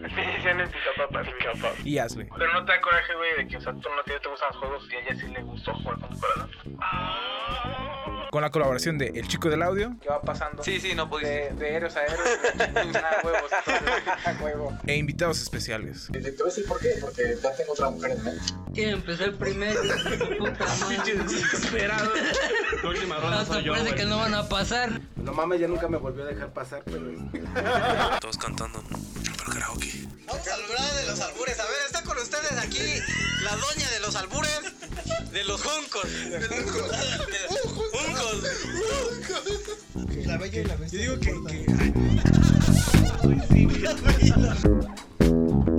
Me decían el pica papas. y Ashley. Pero no te da coraje, güey, de que, o sea, tú no te, te gustan los juegos y a ella sí le gustó jugar con tu corazón. Con la colaboración de El Chico del Audio ¿Qué va pasando? Sí, sí, no De, pudiste. de héroes a héroes, huevos, huevo. e invitados especiales. Te voy a decir por qué, porque ya tengo otra mujer en mente. ¿Quién empezó el primero? Puta madre. Desesperado. La última ronda soy yo, parece que no van a pasar. No mames, ya nunca me volvió a dejar pasar, pero... Todos cantando. Pero karaoke. Vamos a hablar de los albures. A ver, está con ustedes aquí la doña de los albures, de los juncos. De los juncos. La bella y la bestia. Yo digo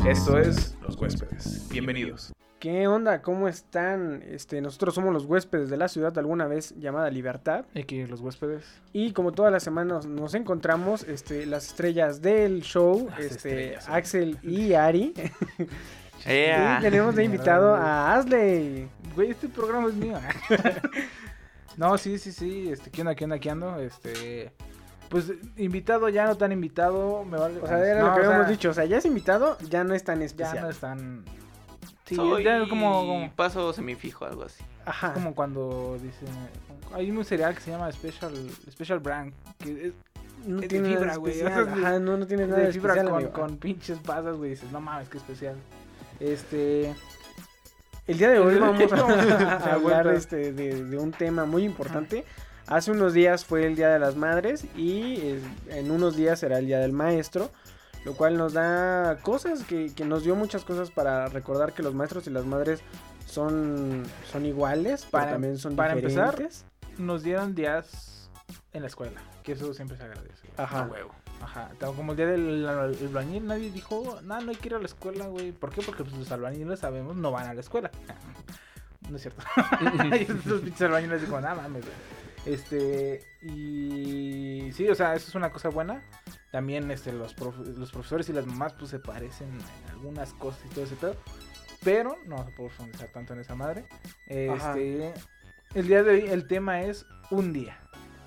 que, Esto es Los Huéspedes. Bienvenidos. ¿Qué onda? ¿Cómo están? Este, nosotros somos los huéspedes de la ciudad alguna vez llamada Libertad. Aquí los huéspedes. Y como todas las semanas nos encontramos este, las estrellas del show, este, estrellas, sí. Axel y Ari. Ea. Y tenemos de invitado a Asley. Güey, este programa es mío. no, sí, sí, sí. Este, ¿qué onda, qué onda, qué ando? Este. Pues invitado, ya no tan invitado, me vale. O sea, era No, lo que o sea, habíamos dicho. O sea, ya es invitado, ya no es tan Ya especial. no es tan. Sí, Soy ya como, como, paso semifijo, algo así. Ajá. como cuando dicen. Hay un cereal que se llama Special, Special Brand. Que es, no es de tiene fibra, güey. O sea, es no, no tiene es nada de fibra especial, con, amigo. con pinches pasas, güey. Dices, no mames, qué especial. Este. El día de hoy vamos a Ya, hablar este, de, de un tema muy importante. Hace unos días fue el Día de las Madres y en unos días será el Día del Maestro, lo cual nos da cosas, que, que nos dio muchas cosas para recordar que los maestros y las madres son, son iguales, pero también son para empezar. Nos dieron días en la escuela. Que eso siempre se agradece. Ajá. A huevo. Ajá. Como el día del el albañil, nadie dijo, nada, no hay que ir a la escuela, güey. ¿Por qué? Porque pues, los albañiles sabemos no van a la escuela. No es cierto. Los pinches albañiles dijo, nada mames, güey. Este, y sí, o sea, eso es una cosa buena. También este, los, prof- los profesores y las mamás pues se parecen en algunas cosas y todo ese pedo. Pero no vamos a profundizar tanto en esa madre. Ajá. Este, el día de hoy el tema es un día.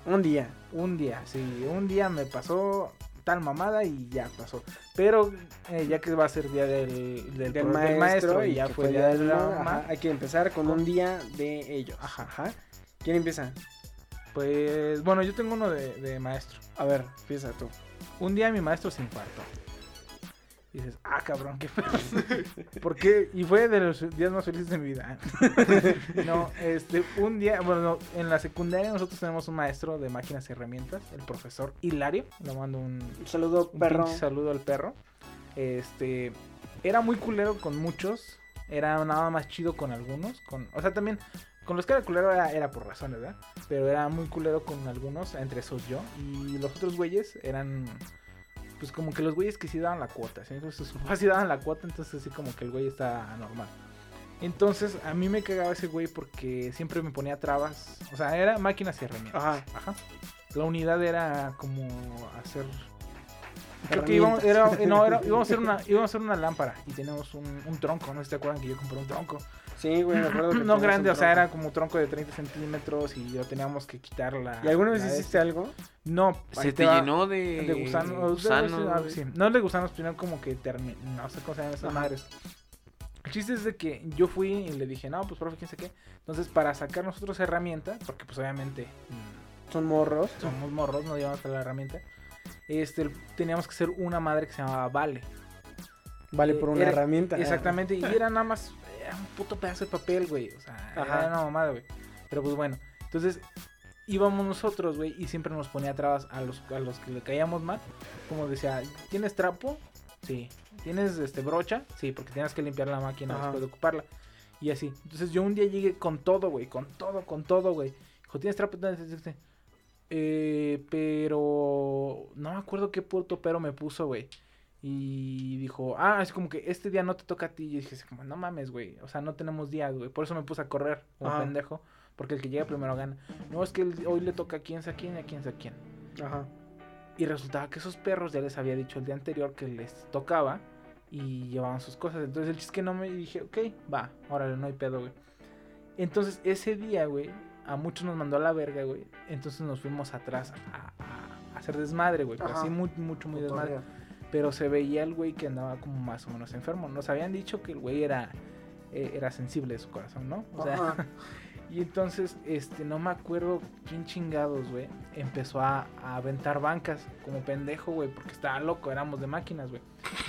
Un día. Un día, sí, un día me pasó tal mamada y ya pasó. Pero eh, ya que va a ser día del, del, Del pro- del maestro, y ya fue día de la mamá, ajá, hay que empezar con un día de ellos. Ajá. Ajá. ¿Quién empieza? pues bueno, yo tengo uno de, de maestro. A ver, empieza tú. Un día mi maestro se infartó. Y dices, ah, cabrón, qué pedo. ¿Por qué? Y fue de los días más felices de mi vida. no, este, un día, bueno, no, en la secundaria nosotros tenemos un maestro de máquinas y herramientas, el profesor Hilario. Le mando un, Un saludo, un perro. saludo al perro. Este, era muy culero con muchos, era nada más chido con algunos, con, o sea, también con los que era culero era, era por razones, ¿verdad? Pero era muy culero con algunos, entre esos yo, y los otros güeyes eran pues como que los güeyes que sí daban la cuota, ¿sí? Entonces sus papás sí daban la cuota, entonces así como que el güey está normal. Entonces a mí me cagaba ese güey porque siempre me ponía trabas, o sea, era máquinas y herramientas. Ajá. Ajá. La unidad era como hacer. Creo que íbamos, era, no, era- íbamos, a hacer una, íbamos a hacer una lámpara y teníamos un, un tronco, ¿no? ¿Se te acuerdan que yo compré un tronco? Sí, güey, me acuerdo que No grande, un o sea, era como tronco de 30 centímetros y lo teníamos que quitar la. ¿Y alguna vez la de hiciste algo? No, Se te va. llenó de, De gusanos. gusanos. sí, sí. No de gusanos, sino como que termi- No sé cómo se llaman esas Ajá. madres. El chiste es de que yo fui y le dije, no, pues profe, quién sé qué. Entonces, para sacar nosotros herramienta, porque pues obviamente mm, Son morros. somos morros, no llevamos la herramienta. Este, teníamos que hacer una madre que se llamaba Vale. Vale Eh, por una era- herramienta. Exactamente, y era nada más, era un puto pedazo de papel, güey. O sea, Ajá. era una mamada, güey. Pero pues bueno, entonces íbamos nosotros, güey, y siempre nos ponía trabas a los, a los que le caíamos mal. Como decía, ¿tienes trapo? Sí. ¿Tienes este brocha? Sí, porque tenías que limpiar la máquina Ajá. después de ocuparla. Y así. Entonces yo un día llegué con todo, güey, con todo, con todo, güey. Dijo, ¿tienes trapo? Eh, pero no me acuerdo qué puto pero me puso, güey. Y dijo, ah, es como que este día no te toca a ti. Y dije, como, no mames, güey. O sea, no tenemos días, güey. Por eso me puse a correr como Ajá. pendejo. Porque el que llega primero gana. No, es que hoy le toca a quién sabe a quién y a quién sabe a quién. Ajá. Y resultaba que esos perros ya les había dicho el día anterior que les tocaba y llevaban sus cosas. Entonces el chiste que no me dije, ok, va, órale, no hay pedo, güey. Entonces ese día, güey, a muchos nos mandó a la verga, güey. Entonces nos fuimos atrás a, hacer desmadre, güey. pero. Así muy, mucho, muy desmadre. Pero se veía el güey que andaba como más o menos enfermo. Nos habían dicho que el güey era, eh, era sensible de su corazón, ¿no? O sea, y entonces, este, no me acuerdo quién chingados, güey, empezó a, a aventar bancas como pendejo, güey, porque estaba loco, éramos de máquinas, güey.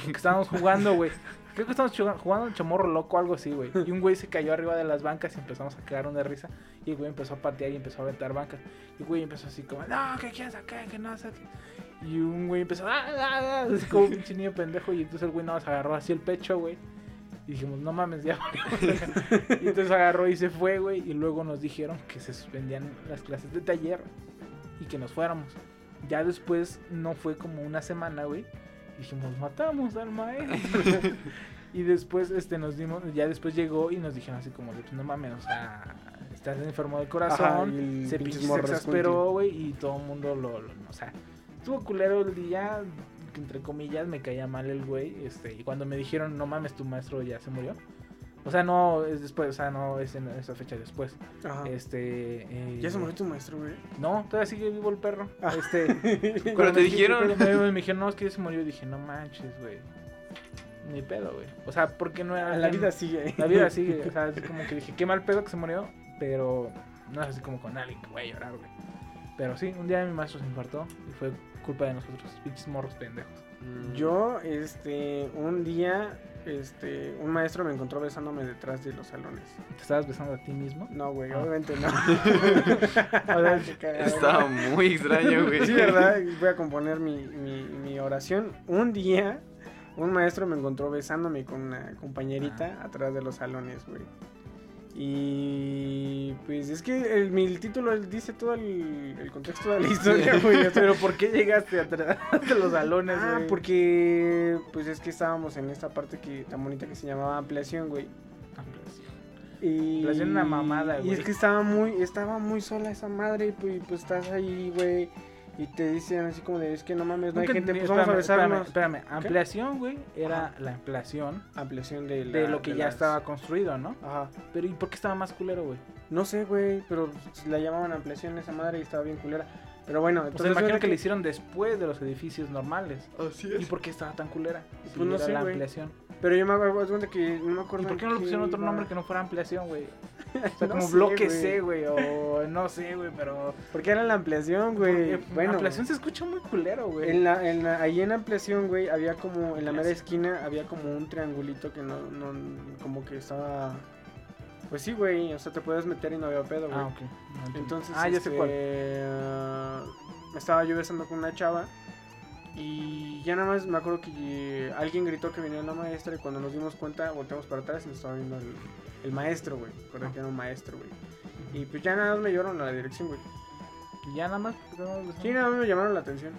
Porque estábamos jugando, güey. Creo que estábamos jugando un chamorro loco, algo así, güey. Y un güey se cayó arriba de las bancas y empezamos a cagar de risa. Y el güey empezó a patear y empezó a aventar bancas. Y el güey empezó así como, no, que quieres sacar, que no sé qué". Y un güey empezó, ah, ah, ah", así como un pinche niño pendejo. Y entonces el güey nos agarró así el pecho, güey. Y dijimos, no mames, ya. valió verga". y entonces agarró y se fue, güey. Y luego nos dijeron que se suspendían las clases de taller y que nos fuéramos. Ya después no fue como una semana, güey. Dijimos, matamos al maestro. y después este nos dimos, ya después llegó y nos dijeron así como, "Pues, no mames, o sea, estás enfermo del corazón. Ajá, se pinche se exasperó, güey, y todo el mundo lo, lo- o sea, estuvo culero el día, entre comillas, me caía mal el güey, este, y cuando me dijeron, no mames, tu maestro ya se murió. O sea, no es después, o sea, no es en esa fecha después. Ajá. Este. eh, ¿Ya se murió tu maestro, güey? No, todavía sigue vivo el perro. Ah. Este. Pero cuando te me dijeron- Me, me dijeron, no, es que ya se murió. Y dije, no manches, güey. Ni pedo, güey. O sea, porque no era. La alguien- vida sigue. La vida sigue. O sea, es como que dije, qué mal pedo que se murió. Pero no es así como con alguien que voy a llorar, güey. Pero sí, un día mi maestro se infartó y fue culpa de nosotros, pinches morros pendejos. Yo, este, un día, este, un maestro me encontró besándome detrás de los salones. ¿Te estabas besando a ti mismo? No, güey, Ah. obviamente no. O sea. Estaba muy extraño, güey. Sí, ¿verdad? Voy a componer mi, mi, mi oración. Un día, un maestro me encontró besándome con una compañerita atrás de los salones, güey. Y pues es que el, título dice todo el, el contexto de la historia, güey. Pero ¿por qué llegaste atrás de los salones, Ah, güey? porque pues es que estábamos en esta parte que tan bonita que se llamaba ampliación, güey. Y Ampliación una mamada, Y güey. es que estaba muy estaba muy sola esa madre y pues, pues estás ahí, güey, y te dicen así como de, es que no mames, no hay gente, pues vamos a espérame, besarnos. Espérame, espérame. Ampliación, güey, era la ampliación Ampliación de, lo que de ya las- estaba construido, ¿no? Ajá. Pero ¿y por qué estaba más culero, güey? No sé, güey, pero la llamaban ampliación esa madre y estaba bien culera. Pero bueno, entonces imagino era que le hicieron después de los edificios normales. Así ¿Y por qué estaba tan culera? Si Pues no era sé, la ampliación. Pero yo me acuerdo que no me ¿Y acuerdo. por qué no le pusieron otro iba. nombre que no fuera ampliación, güey? O sea, No como sé, bloque. C, güey, o no sé, güey, pero... Porque era la ampliación, güey. Bueno, ampliación se escucha muy culero, güey. En la, en la- ahí en ampliación, güey, había como, en la mera esquina, había como un triangulito que no, no, como que estaba, pues sí, güey, o sea, te puedes meter y no había pedo, güey. Ah, ok. No. Entonces, ah, ya sé este, cuál. ah, estaba yo besando con una chava y ya nada más me acuerdo que eh, alguien gritó que venía la maestra y cuando nos dimos cuenta volteamos para atrás y nos estaba viendo el, el maestro, güey. Recuerda que era un maestro, güey. Y pues ya nada más me llevaron a la dirección, güey. Y ya nada más. Sí, nada más me llamaron la atención.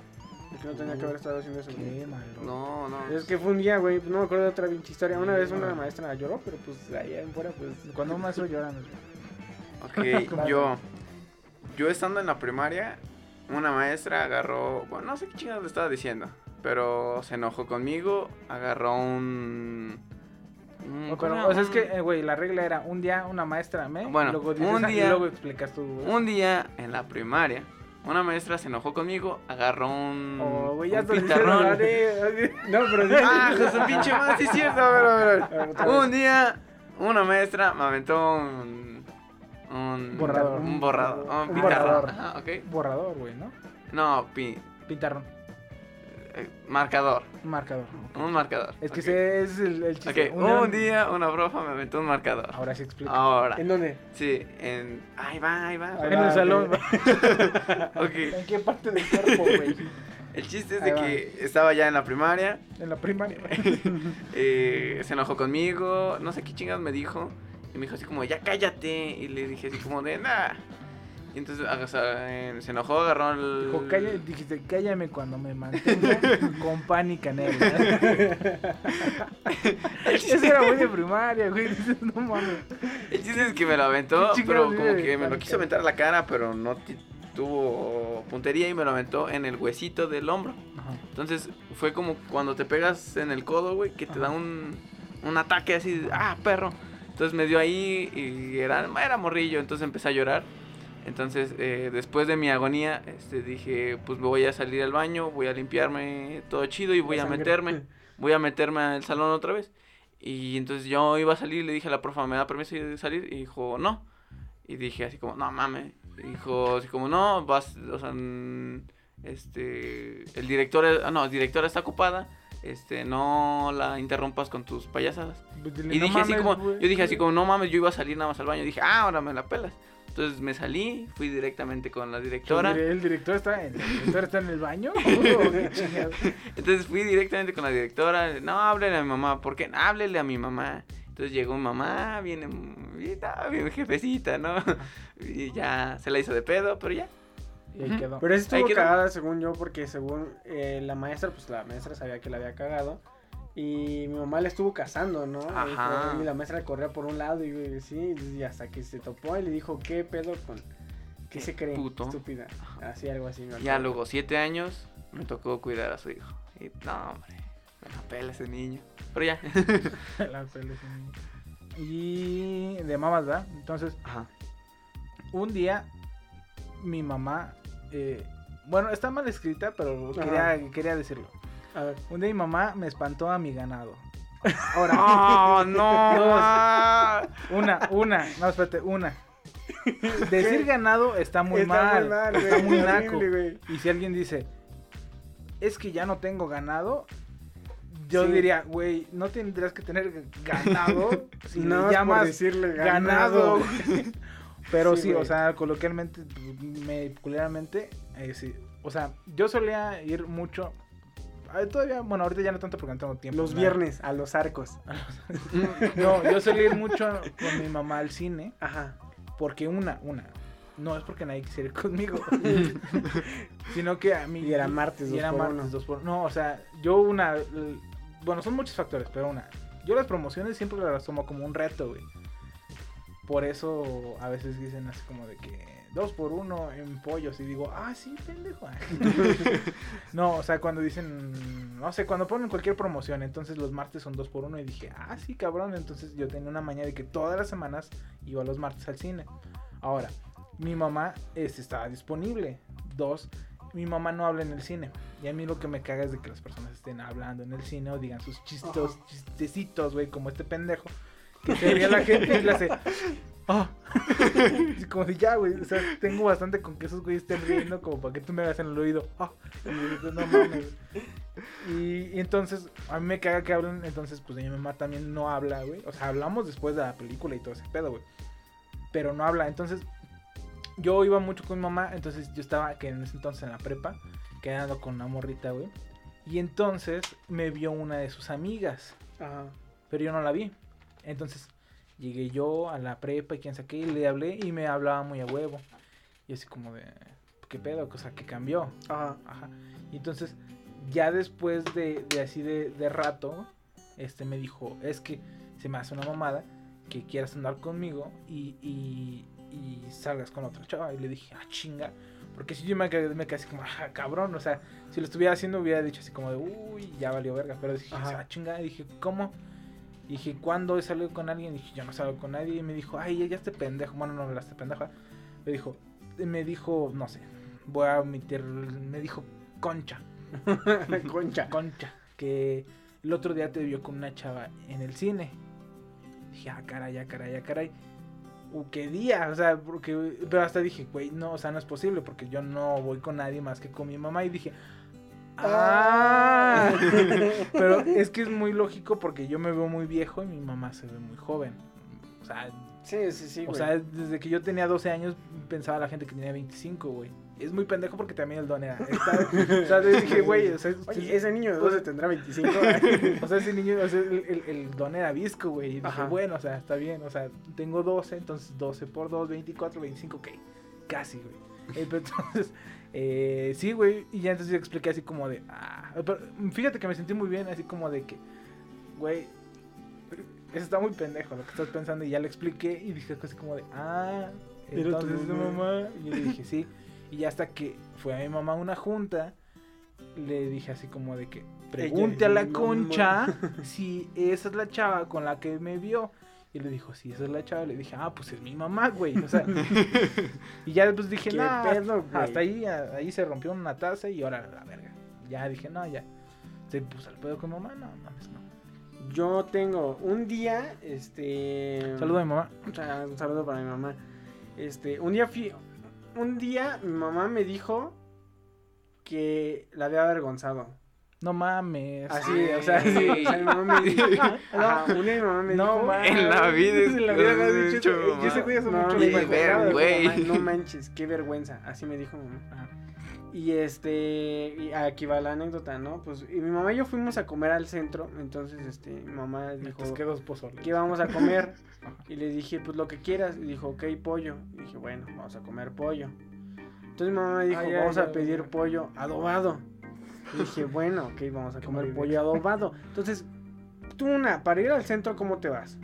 De que no tenía que haber estado haciendo eso. Qué malo. No, no. Es que fue un día, güey, pues no me acuerdo de otra pinche historia. Una vez una maestra lloró, pero pues allá en fuera, pues. Cuando un maestro llora, no Ok, yo. Yo estando en la primaria, una maestra agarró. Bueno, no sé qué chingados le estaba diciendo. Pero se enojó conmigo. Agarró un. un- No, ¿cómo pero, o sea, es que, eh, güey, la regla era un día una maestra me, Bueno, y luego dices, un ah, y día- luego explicas tú. güey. Un día en la primaria, una maestra se enojó conmigo, agarró un, Oh, güey, ya un No, pero sí. Ah, hijo de su pinche sí es cierto, vez. Un día, una maestra me aventó un... Un Borrador. Un borrador. Un, Un borrador. Ajá, ok. Borrador, güey, ¿no? No, pi- Pintarrón, eh, marcador. marcador. ok. Un marcador. Es que ok. ese es el, el chiste. Ok, un día una profa me aventó un marcador. Ahora sí explica. Ahora. ¿En dónde? Sí, en... Ahí va, ahí va. Ahí en va, el salón. ¿En qué parte del cuerpo, güey? El chiste es Ahí de va. que estaba ya en la primaria. En la primaria. eh, se enojó conmigo, no sé qué chingados me dijo. Y me dijo así como, ya cállate. Y le dije así como de, nada. Y entonces o sea, eh, se enojó, agarró el... Dijo, "Calla", dijiste, cállame cuando me mantenga con pan y canela. Eso era muy de primaria, güey. Dices, no mames. El chiste es que me lo aventó, pero como que me lo quiso aventar a la cara, pero no tuvo puntería y me lo aventó en el huesito del hombro. Ajá. Entonces fue como cuando te pegas en el codo, güey, que te da un, un ataque así, ah, perro. Entonces me dio ahí y era, era morrillo, entonces empecé a llorar. Entonces, eh, después de mi agonía, este, dije, pues me voy a salir al baño, voy a limpiarme todo chido y voy La a meterme, voy a meterme al salón otra vez. Y entonces yo iba a salir, le dije a la profa, ¿me da permiso de salir? Y dijo, no. Y dije así como, no mames. Y Dijo así como, no, vas, o sea, este, el director, ah, no, el director está ocupada, este, no la interrumpas con tus payasadas. Pues dile, Y "No dije así como, güey". yo dije así como, no mames, yo iba a salir nada más al baño. Dije, ah, ahora me la pelas. Entonces me salí, fui directamente con la directora. El, dire- el director está en, el director está en el baño. Entonces fui directamente con la directora. No, háblele a mi mamá. ¿Por qué? Háblele a mi mamá. Entonces llegó mi mamá, viene, bien jefecita, ¿no? Y ya se la hizo de pedo, pero ya. Y ahí Ujú. quedó. Pero eso Ahí estuvo quedó. cagada según yo, porque según eh, la maestra, pues la maestra sabía que la había cagado. Y mi mamá le estuvo cazando, ¿no? Y Ajá. Y la maestra corría por un lado y sí, y hasta que se topó y le dijo, ¿qué pedo con...? ¿Qué Qué se cree? puto. Estúpida. Así, algo así. me Ya luego, siete años, me tocó cuidar a su hijo. Y no, hombre, me la pela ese niño. Pero ya. La pele, sí. Y de mamás, ¿verdad? Entonces, Ajá. un día mi mamá, eh, bueno, está mal escrita, pero quería, quería decirlo. A ver. Un día mi mamá me espantó a mi ganado. Ahora. ¡Oh, no! Una, una, no, espérate, una. Decir ganado está muy Está mal. muy mal, güey. está muy naco. horrible. Y si alguien dice, es que ya no tengo ganado, yo Sí. diría, güey, no tendrías que tener ganado si le más por llamas decirle ganado. ganado. Pero Sí, sí, o sea, coloquialmente, me, culeramente, eh, sí. O sea, yo solía ir mucho. ah, Todavía, bueno, ahorita ya no tanto porque no tengo tiempo. Los viernes, a los arcos. No, yo solía ir mucho con mi mamá al cine. Ajá. Porque una, una. No es porque nadie quisiera ir conmigo. sino que a mí. Y era martes, y dos era por martes, uno. dos por No, o sea, yo una. l- Bueno, son muchos factores, pero una. Yo las promociones siempre las tomo como un reto, güey. Por eso a veces dicen así como de que dos por uno en pollos. Y digo, ah, sí, pendejo. no, o sea, cuando dicen, no sé, cuando ponen cualquier promoción, entonces los martes son dos por uno. Y dije, ah, sí, cabrón. Entonces yo tenía una maña de que todas las semanas iba los martes al cine. Ahora, mi mamá este, estaba disponible. Dos, mi mamá no habla en el cine. Y a mí lo que me caga es de que las personas estén hablando en el cine o digan sus chistos, chistecitos, güey, como este pendejo. Que se ría la gente y le hace. Y como de ya, güey. O sea, tengo bastante con que esos güeyes estén riendo, como para que tú me hagas en el oído. "Ah". Y no mames. Y, y entonces, a mí me caga que hablen. Entonces, pues mi mamá también no habla, güey. O sea, hablamos después de la película y todo ese pedo, güey. Pero no habla. Entonces, yo iba mucho con mi mamá. Entonces, yo estaba, que en ese entonces en la prepa, quedando con una morrita, güey. Y entonces me vio una de sus amigas. Ajá. Pero yo no la vi. Entonces llegué yo a la prepa y quién sabe qué, y le hablé y me hablaba muy a huevo. Y así como de, ¿qué pedo? O sea, que cambió. Ajá. Ajá. Y entonces, ya después de, de así de, de rato, este me dijo, es que se me hace una mamada que quieras andar conmigo y, y, y salgas con otra chava. Y le dije, ah, chinga. Porque si yo me quedé, me quedé así como, ah, cabrón. O sea, si lo estuviera haciendo hubiera dicho así como de, uy, ya valió verga. Pero dije, Ajá. ah, chinga. Y dije, ¿cómo? Y dije, ¿cuándo he salido con alguien? Y dije, yo no salgo con nadie. Y me dijo, ay, ya, este pendejo. Bueno, no, la este pendeja. Me dijo, me dijo, no sé, voy a omitir, me dijo Concha, Concha. Concha, que el otro día te vio con una chava en el cine. Dije, ah, caray, ah, caray, ah, caray. Uh, qué día, o sea, porque, pero hasta dije, güey, no, o sea, no es posible porque yo no voy con nadie más que con mi mamá y dije, ah, pero es que es muy lógico porque yo me veo muy viejo y mi mamá se ve muy joven. O sea, Sí, sí, sí, o güey. sea, desde que yo tenía 12 años pensaba la gente que tenía 25, güey. Es muy pendejo porque también el don era. está- o sea, le dije, güey, o sea, Oye, ese niño de pues, 12 tendrá 25. o sea, ese niño, o sea, el, el- el don era visco, güey. Y dije, Ajá. bueno, o sea, está bien. O sea, tengo 12, entonces 12 por 2, 24, 25, ok. Casi, güey. Entonces, eh, sí, güey. Y ya entonces yo expliqué así como de, ah. Pero fíjate que me sentí muy bien, así como de que, güey. eso está muy pendejo lo que estás pensando y ya le expliqué y dije así como de, ah, entonces es tu mamá. Y yo le dije, sí. Y ya hasta que fue a mi mamá a una junta, le dije así como de que, pregunte a la concha si esa es la chava con la que me vio. Y le dijo, sí, esa es la chava. Le dije, ah, pues es mi mamá, güey. O sea, y ya después dije, ¿Qué no, pedo, güey? hasta ahí, a- ahí se rompió una taza y ahora la verga. Ya dije, no, ya. Se puso al pedo con mamá, no, mames, no. Yo tengo un día, este... Saludo a mi mamá. O sea, un saludo para mi mamá. Este, un día fui, un día mi mamá me dijo que la había avergonzado. No mames. Así, o sea, sí, o sea, mi mamá me dijo, Ajá, mi mamá me No dijo, mames. En la vida es- En la vida me has has dicho dicho, eso. mamá. Y ese güey hace No, mucho me tiempo. dijo, ver, "Mamá, güey". No manches, qué vergüenza. Así me dijo mamá. Ajá. Y este, y aquí va la anécdota, ¿no? Pues y mi mamá y yo fuimos a comer al centro, entonces este, mi mamá dijo, que dos pozoles. ¿qué vamos a comer? Y le dije, pues lo que quieras. Y dijo, ok, pollo. Y dije, bueno, vamos a comer pollo. Entonces mi mamá me dijo, vamos ya, a pedir ya. pollo adobado. Y dije, bueno, ok, vamos a comer pollo adobado. Entonces, tú una, para ir al centro, ¿cómo te vas?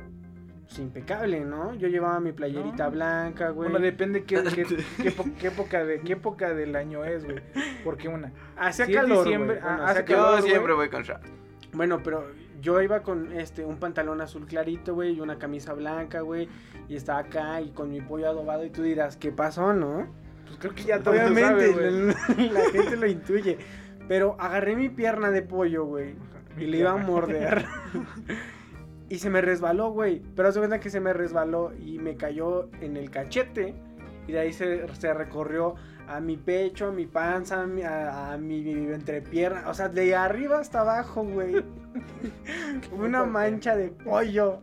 Pues impecable, ¿no? Yo llevaba mi playerita No. blanca, güey. Bueno, depende qué, qué, qué, qué época de qué época del año es, güey. Porque una. Hacía si calor, diciembre, güey. Bueno, ah, hace hacía calor, Yo güey. siempre voy con short. Bueno, pero yo iba con este un pantalón azul clarito, güey, y una camisa blanca, güey, y estaba acá y con mi pollo adobado y tú dirás, ¿qué pasó, no? Pues creo que ya todo Obviamente, sabe, güey. la, la gente lo intuye. Pero agarré mi pierna de pollo, güey, y le iba a morder. y se me resbaló, güey. Pero hace cuenta que se me resbaló y me cayó en el cachete. Y de ahí se, se recorrió a mi pecho, a mi panza, a mi, a, a mi entrepierna. O sea, de arriba hasta abajo, güey. Una mancha de pollo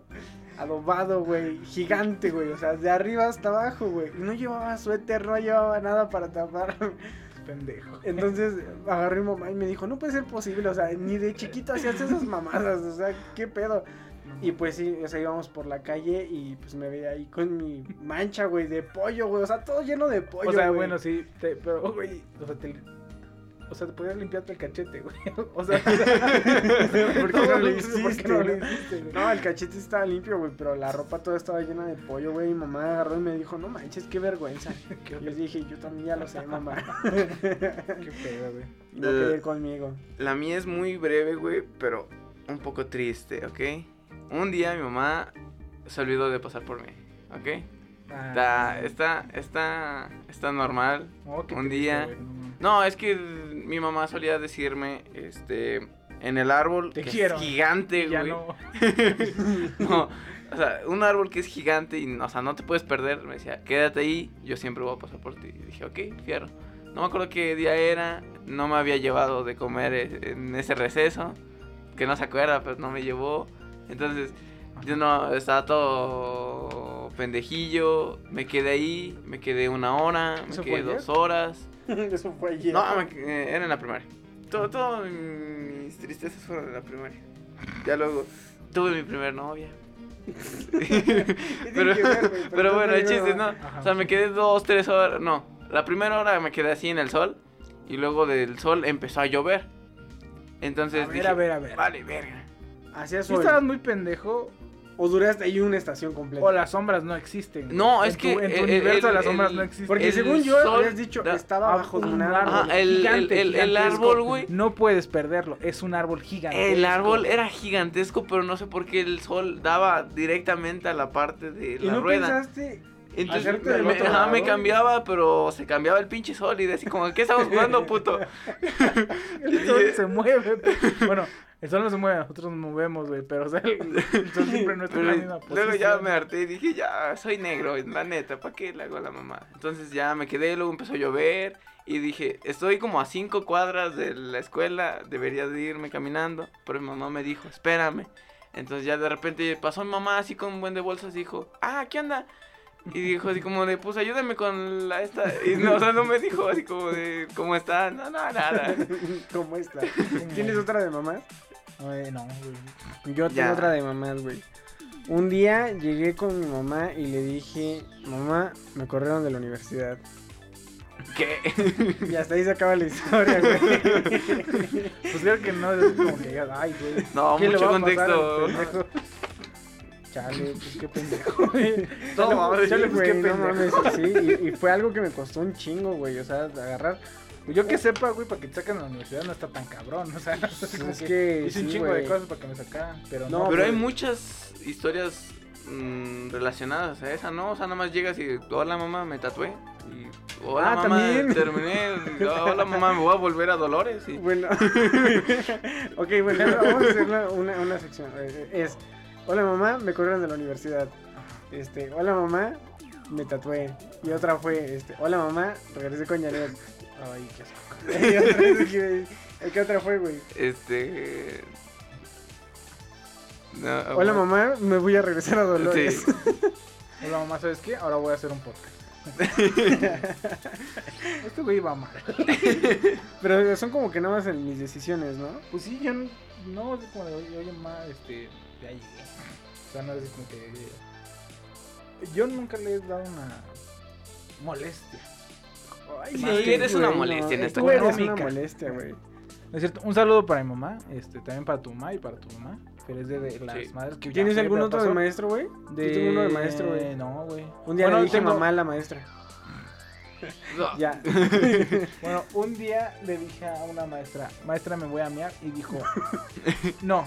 adobado, güey. Gigante, güey. O sea, de arriba hasta abajo, güey. No llevaba suéter, no llevaba nada para tapar. Pendejo. Entonces agarré a mi mamá y me dijo, no puede ser posible, o sea, ni de chiquito hacías esas mamadas, o sea, qué pedo. Y pues sí, o sea, íbamos por la calle y pues me veía ahí con mi mancha, güey, de pollo, güey, o sea, todo lleno de pollo. o sea, güey. bueno, sí, te- pero, güey, o sea, te, o sea, te podías limpiarte el cachete, güey. O sea, ¿Por qué no lo ¿Por hiciste, qué no lo hiciste? No, el cachete estaba limpio, güey, pero la ropa toda estaba llena de pollo, güey. Mi mamá agarró y me dijo, no manches, qué vergüenza. Y yo dije, yo también ya lo sé, mamá. Qué pedo, güey. no quería ir conmigo. La mía es muy breve, güey, pero un poco triste, ¿ok? Un día mi mamá se olvidó de pasar por mí, ¿ok? Ah, Está, está, está, está normal. oh, qué un triste, día-. No, es que mi mamá solía decirme, este, en el árbol Te que quiero. es gigante, Ya güey. no. No, o sea, un árbol que es gigante y, o sea, no te puedes perder. Me decía, quédate ahí, yo siempre voy a pasar por ti. Y dije, ok, fierro. No me acuerdo qué día era, no me había llevado de comer eh, en ese receso, que no se acuerda, pero no me llevó. Entonces, yo no, estaba todo pendejillo, me quedé ahí, me quedé una hora, me ¿Eso fue quedé ayer? dos horas. Eso fue ayer. No, eh, era en la primaria. Todo, todo mis tristezas fueron en la primaria. Ya luego tuve mi primer novia. pero, pero no bueno, el chiste, ¿no? Ajá. O sea, me quedé dos, tres horas. No, la primera hora me quedé así en el sol. Y luego del sol empezó a llover. Entonces A ver, dije, a ver, a ver. vale, verga. Hacía ¿Sí sol. estabas muy pendejo O duraste ahí una estación completa. o las sombras no existen? No, En es tu- que En tu el- universo el- las sombras el- no existen. Porque según yo sol habías dicho, da- estaba Ah, bajo de un árbol. Ajá, el, Gigante, el- el gigantesco. árbol, güey. No puedes perderlo. Es un árbol gigante. El árbol era gigantesco, pero no sé por qué el sol daba directamente a la parte de ¿Y la no rueda. pensaste? Entonces me, ajá, lado? me cambiaba, pero se cambiaba el pinche sol y decía como, ¿qué estamos jugando, puto? El sol se mueve. Bueno, el sol no se mueve, nosotros nos movemos, güey. Pero o sea, el, el sol siempre no está en la Pero misma luego ya posición. me harté y dije, ya, soy negro, la neta, ¿para qué le hago a la mamá? Entonces ya me quedé, luego empezó a llover y dije, estoy como a cinco cuadras de la escuela, debería de irme caminando, pero mi mamá me dijo, espérame. Entonces ya de repente pasó mi mamá así con un buen de bolsas y dijo, ah, ¿qué anda? Y dijo así como de, pues ayúdame con la esta. Y no, o sea, no me dijo así como de, ¿cómo está? No, no, nada. ¿Cómo está? ¿Tienes otra de mamás? Ay, no, güey. Yo tengo Ya. otra de mamás, güey. Un día llegué con mi mamá y le dije, mamá, me corrieron de la universidad. ¿Qué? Y hasta ahí se acaba la historia, güey. Pues creo que no es como que digas, ay, güey. No, ¿qué le mucho contexto. Chale, pues qué pendejo, güey. No, Chale, mames, chale, pues qué no pendejo. mames, sí, y, y fue algo que me costó un chingo, güey, o sea, agarrar. Pues yo que sepa, güey, para que te saquen a la universidad no está tan cabrón, o sea, como es que que hice un chingo güey. de cosas para que me sacaran, pero No, no. Pero hay pues- muchas historias mm, relacionadas a esa, ¿no? O sea, nada más llegas y, hola mamá, me tatué. Y, hola Ah, mamá, también. terminé. hola mamá, me voy a volver a Dolores. Y, Bueno, ok, bueno, vamos a hacer una, una, una sección. eh, Es, hola mamá, me corrieron de la universidad. Este, hola mamá, me tatué. Y otra fue, este, hola mamá, regresé con Janet. Ay, qué asco. y otra vez, ¿qué, ¿qué otra fue, güey? este. no, Hola mamá, me voy a regresar a Dolores. Sí. Hola mamá, ¿sabes qué? Ahora voy a hacer un podcast. este güey va mal. Pero son como que nada más en mis decisiones, ¿no? Pues sí, yo no, no es como de, oye, oye, mamá, este, ya llegué. O sea, no es como que... Yo nunca le he dado una molestia. Ay, Sí, que, eres una molestia en no, esta tú eres una molestia, güey. ¿No es cierto? Un saludo para mi mamá, este, también para tu mamá y para tu mamá. Feliz de, de las Sí. madres que ¿Tienes fue, algún pero otro de maestro, güey? Yo tengo uno de maestro, güey. No, güey. Un día Bueno, le dije tengo- mamá a la maestra. no. Ya. Bueno, un día le dije a una maestra, maestra me voy a mear y dijo, no.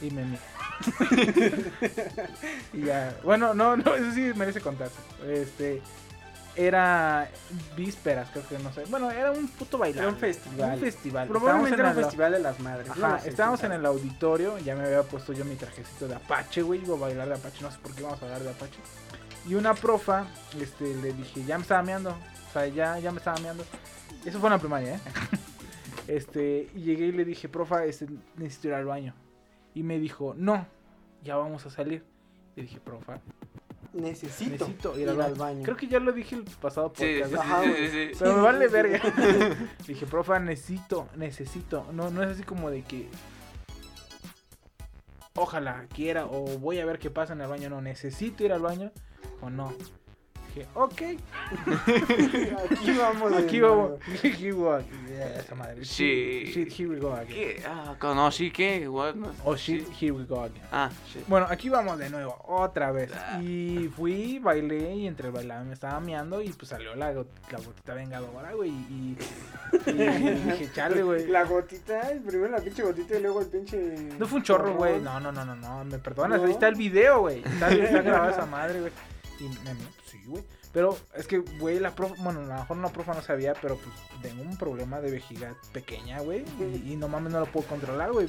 Y me mié. y ya, bueno, no, no, eso sí merece contarse. Este, era vísperas, creo que no sé. Bueno, era un puto bailable. Era un festival. Un festival. Probablemente era un festival de las madres. Ajá, sé, estábamos en el auditorio, ya me había puesto yo mi trajecito de Apache, güey, iba a bailar de Apache, no sé por qué íbamos a hablar de Apache. Y una profa, este, le dije, ya me estaba meando, o sea, ya, ya me estaba meando. Eso fue en la primaria, ¿eh? Este, y llegué y le dije, profa, este, necesito ir al baño. Y me dijo, no, ya vamos a salir. Le dije, profa. Necesito, necesito ir, ir, al, baño. al baño. Creo que ya lo dije el pasado podcast. sí, sí, sí. Pero me vale verga. Dije, profa, necesito, necesito. No, no es así como de que. Ojalá quiera o voy a ver qué pasa en el baño. No, necesito ir al baño o no. Dije, ok. Aquí vamos. Aquí vamos. Here we go. Yeah, esa madre. Sí. Shit, shit, here we go again. ¿Qué? Ah, no, sí, ¿qué? What? No, Oh shit, here we go again. Ah, shit. Bueno, aquí vamos de nuevo, otra vez. Ah. Y fui, bailé y entre el bailado me estaba meando y pues salió la, got- la gotita vengadora, güey. Y, y dije, chale, güey. La gotita, primero la pinche gotita y luego el pinche. No fue un chorro, güey. No, no, no, no, no. Me perdonas. ¿No? Ahí está el video, güey. Está, está grabada esa madre, güey. Y me, güey. Pero es que, güey, la profa, bueno, a lo mejor una profa no sabía, pero pues tengo un problema de vejiga pequeña, güey. Y, y no mames, no lo puedo controlar, güey.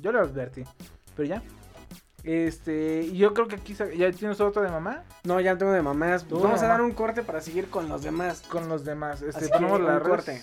Yo lo advertí. Pero ya. Este, y yo creo que aquí ya tienes otro de mamá No, ya tengo de mamás. Tú, Vamos a mamá. dar un corte para seguir con los demás. con los demás. Este, Así que, ponemos la un corte.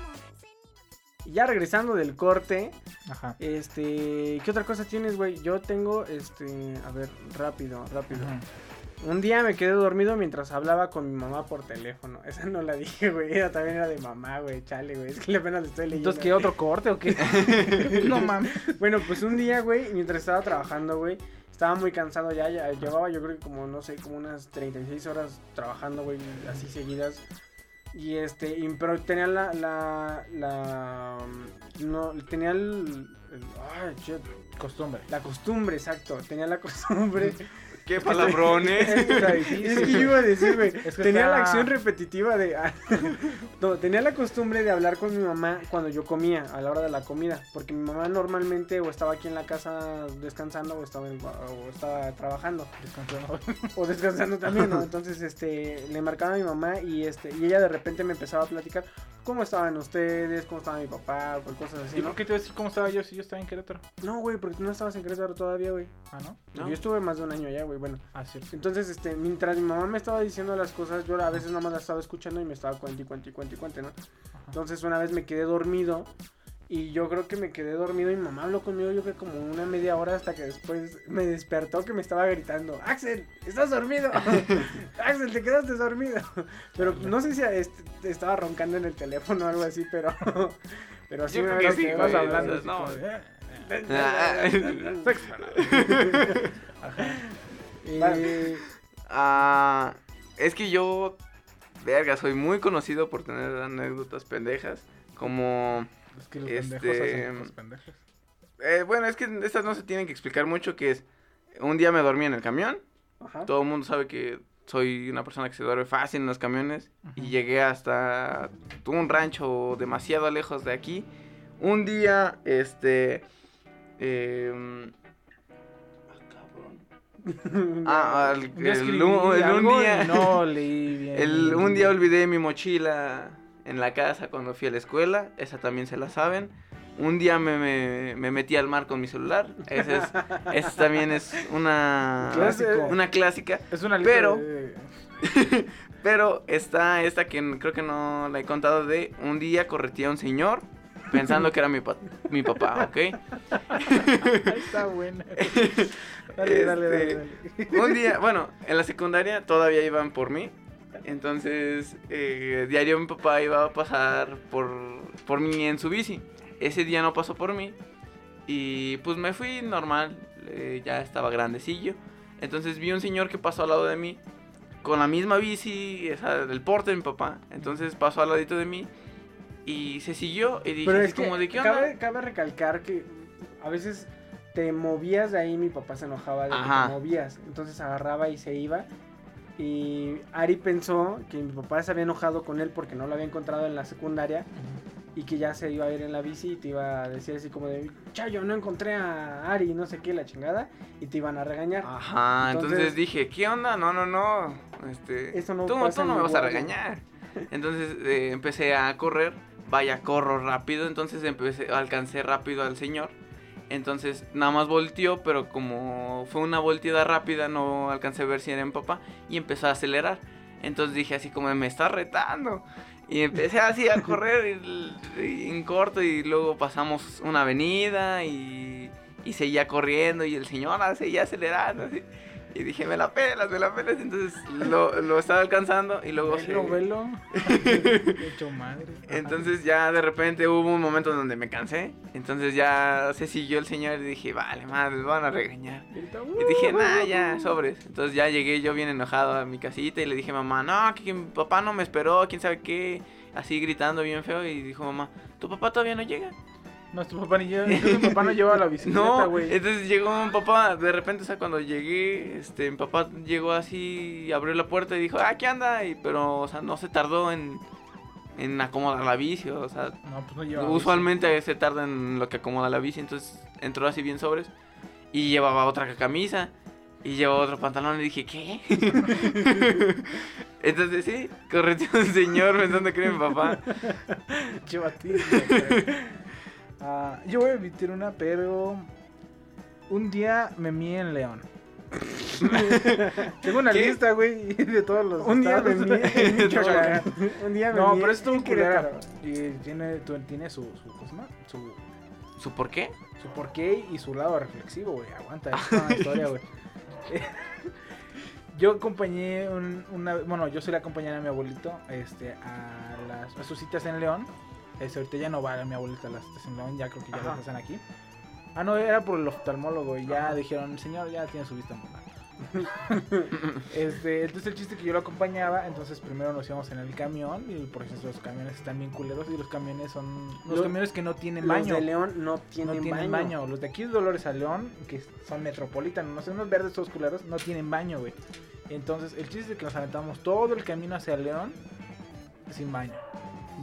Ya regresando del corte, Ajá. este, ¿qué otra cosa tienes, güey? Yo tengo, este, a ver, rápido, rápido. Un día me quedé dormido mientras hablaba con mi mamá por teléfono. Esa no la dije, güey. Esa también era de mamá, güey. Chale, güey. Es que apenas le estoy leyendo. Entonces, ¿qué otro corte o qué? no mames. Bueno, pues un día, güey, mientras estaba trabajando, güey, estaba muy cansado ya, ya. Llevaba yo creo que como, no sé, como unas 36 horas trabajando, güey, así seguidas. Y este, y- pero tenía la, la, la, no, tenía el, el- ay, shit, Costumbre. la costumbre, exacto. Tenía la costumbre. ¿Qué palabrones? Es que yo iba a decir, güey, Es que tenía está- la acción repetitiva de... no, tenía la costumbre de hablar con mi mamá cuando yo comía, a la hora de la comida, porque mi mamá normalmente o estaba aquí en la casa descansando o estaba, en- o estaba trabajando, Descansando. o descansando también, ¿no? Entonces, este, le marcaba a mi mamá y, este, y ella de repente me empezaba a platicar cómo estaban ustedes, cómo estaba mi papá, o cosas así, ¿Y ¿no? por qué te voy a decir cómo estaba yo si yo estaba en Querétaro? No, güey, porque tú no estabas en Querétaro todavía, güey. Ah, ¿no? ¿No? Yo estuve más de un año allá, güey, bueno. Ah, cierto. Entonces, este, mientras mi mamá me estaba diciendo las cosas, yo a veces nada más las estaba escuchando y me estaba cuente y cuente y cuente y cuente, ¿no? Entonces una vez me quedé dormido Y yo creo que me quedé dormido y mi mamá habló conmigo yo creo como una media hora hasta que después me despertó que me estaba gritando, Axel, estás dormido. Axel, te quedaste dormido. Pero no sé si este, estaba roncando en el teléfono o algo así, pero... Pero sí Yo me creo que sí, que güey, hablando. así no. como de, "Eh, eh, Ah, eh, Sexo. eh, Ah, es que yo, verga, soy muy conocido por tener anécdotas pendejas. Como, Es que los Este, pendejos eh, bueno, es que estas no se tienen que explicar mucho, que es, un día me dormí en el camión. Ajá. Todo el mundo sabe que soy una persona que se duerme fácil en los camiones. Y llegué hasta un rancho demasiado lejos de aquí. Un día, este... em, ah, el- Yo el- escribí un- el un día... no leí bien. El, un día olvidé mi mochila en la casa cuando fui a la escuela, esa también se la saben. Un día me, me, me metí al mar con mi celular, esa, es, esa también es una, Clásico. una clásica. Es una lista pero- de- Pero está esta que creo que no la he contado de un día correteé a un señor pensando que era mi, pa- mi papá, ¿ok? Está buena. Dale, dale, dale, Este, dale. Un día, bueno, en la secundaria todavía iban por mí. Entonces, eh, diario mi papá iba a pasar por, por mí en su bici. Ese día no pasó por mí. Y pues me fui normal. eh, ya estaba grandecillo. Entonces vi un señor que pasó al lado de mí. Con la misma bici, esa del porte de mi papá. Entonces pasó al ladito de mí. Y se siguió. Y dije, Pero es que como de qué onda. cabe, cabe recalcar que a veces te movías de ahí, mi papá se enojaba de que Ajá. te movías. Entonces agarraba y se iba. Y Ari pensó que mi papá se había enojado con él porque no lo había encontrado en la secundaria. Y que ya se iba a ir en la bici y te iba a decir así como de, Chayo, no encontré a Ari, no sé qué, la chingada. Y te iban a regañar. Ajá, entonces, Entonces- dije, ¿qué onda? No, no, no. Este, Eso no tú, pasa tú no me vas a regañar. Entonces eh, empecé a correr. Vaya, corro rápido. Entonces empecé, alcancé rápido al señor. Entonces nada más volteó, pero como fue una volteada rápida, no alcancé a ver si era mi papá. Y empezó a acelerar. Entonces dije así como, me está retando. Y empecé así a correr en corto y luego pasamos una avenida y, y seguía corriendo y el señor seguía acelerando. así. Y dije, me la pelas, me la pelas. Entonces lo, lo estaba alcanzando y luego se... Velo, velo. Hecho madre. Entonces ya de repente hubo un momento donde me cansé. Entonces ya se siguió el señor y dije, vale, madre, me van a regañar. Y dije, nah, ya, sobres. Entonces ya llegué yo bien enojado a mi casita y le dije, mamá, no, que, que mi papá no me esperó, quién sabe qué. Así gritando bien feo y dijo, mamá, ¿tu papá todavía no llega? No, tu papá ni lleva, mi papá no lleva la bicicleta, No, güey. entonces llegó mi papá, de repente, o sea, cuando llegué, este, mi papá llegó así, abrió la puerta y dijo, ah, ¿qué anda? Y, pero, o sea, no se tardó en, en acomodar la bici, o sea, No, pues no lleva. usualmente se tarda en lo que acomoda la bici, entonces entró así bien sobres y llevaba otra camisa y llevaba otro pantalón y dije, ¿qué? entonces sí, correteó un señor pensando que era mi papá. Chivatín, Ah, yo voy a emitir una, pero un día me mié en León. Tengo una ¿Qué? lista, güey, de todos los Un día estados. me mié en Michoacán. Un día me No, mié pero esto es culera. Y tiene, tu- tiene su, su, ¿cómo se? Su, ¿Su por qué? su porqué y su lado reflexivo, güey. Aguanta, es una historia, güey. Yo acompañé un- una, bueno, yo soy la compañera de mi abuelito, este, a las a sus citas en León. Este, ahorita ya no va mi abuelita las León, ya creo que ya Ajá. las hacen aquí. Ah, no, era por el oftalmólogo y ya dijeron, señor, ya tiene su vista muy mal. este, entonces el chiste que yo lo acompañaba, entonces primero nos íbamos en el camión y por eso los camiones están bien culeros y los camiones son los Lo- camiones que no tienen Los baño de León no no tienen, tienen baño. baño. Los de aquí de Dolores a León, que son metropolitanos, no sé, unos verdes todos culeros, no tienen baño, güey. Entonces, el chiste es que nos aventamos todo el camino hacia León sin baño.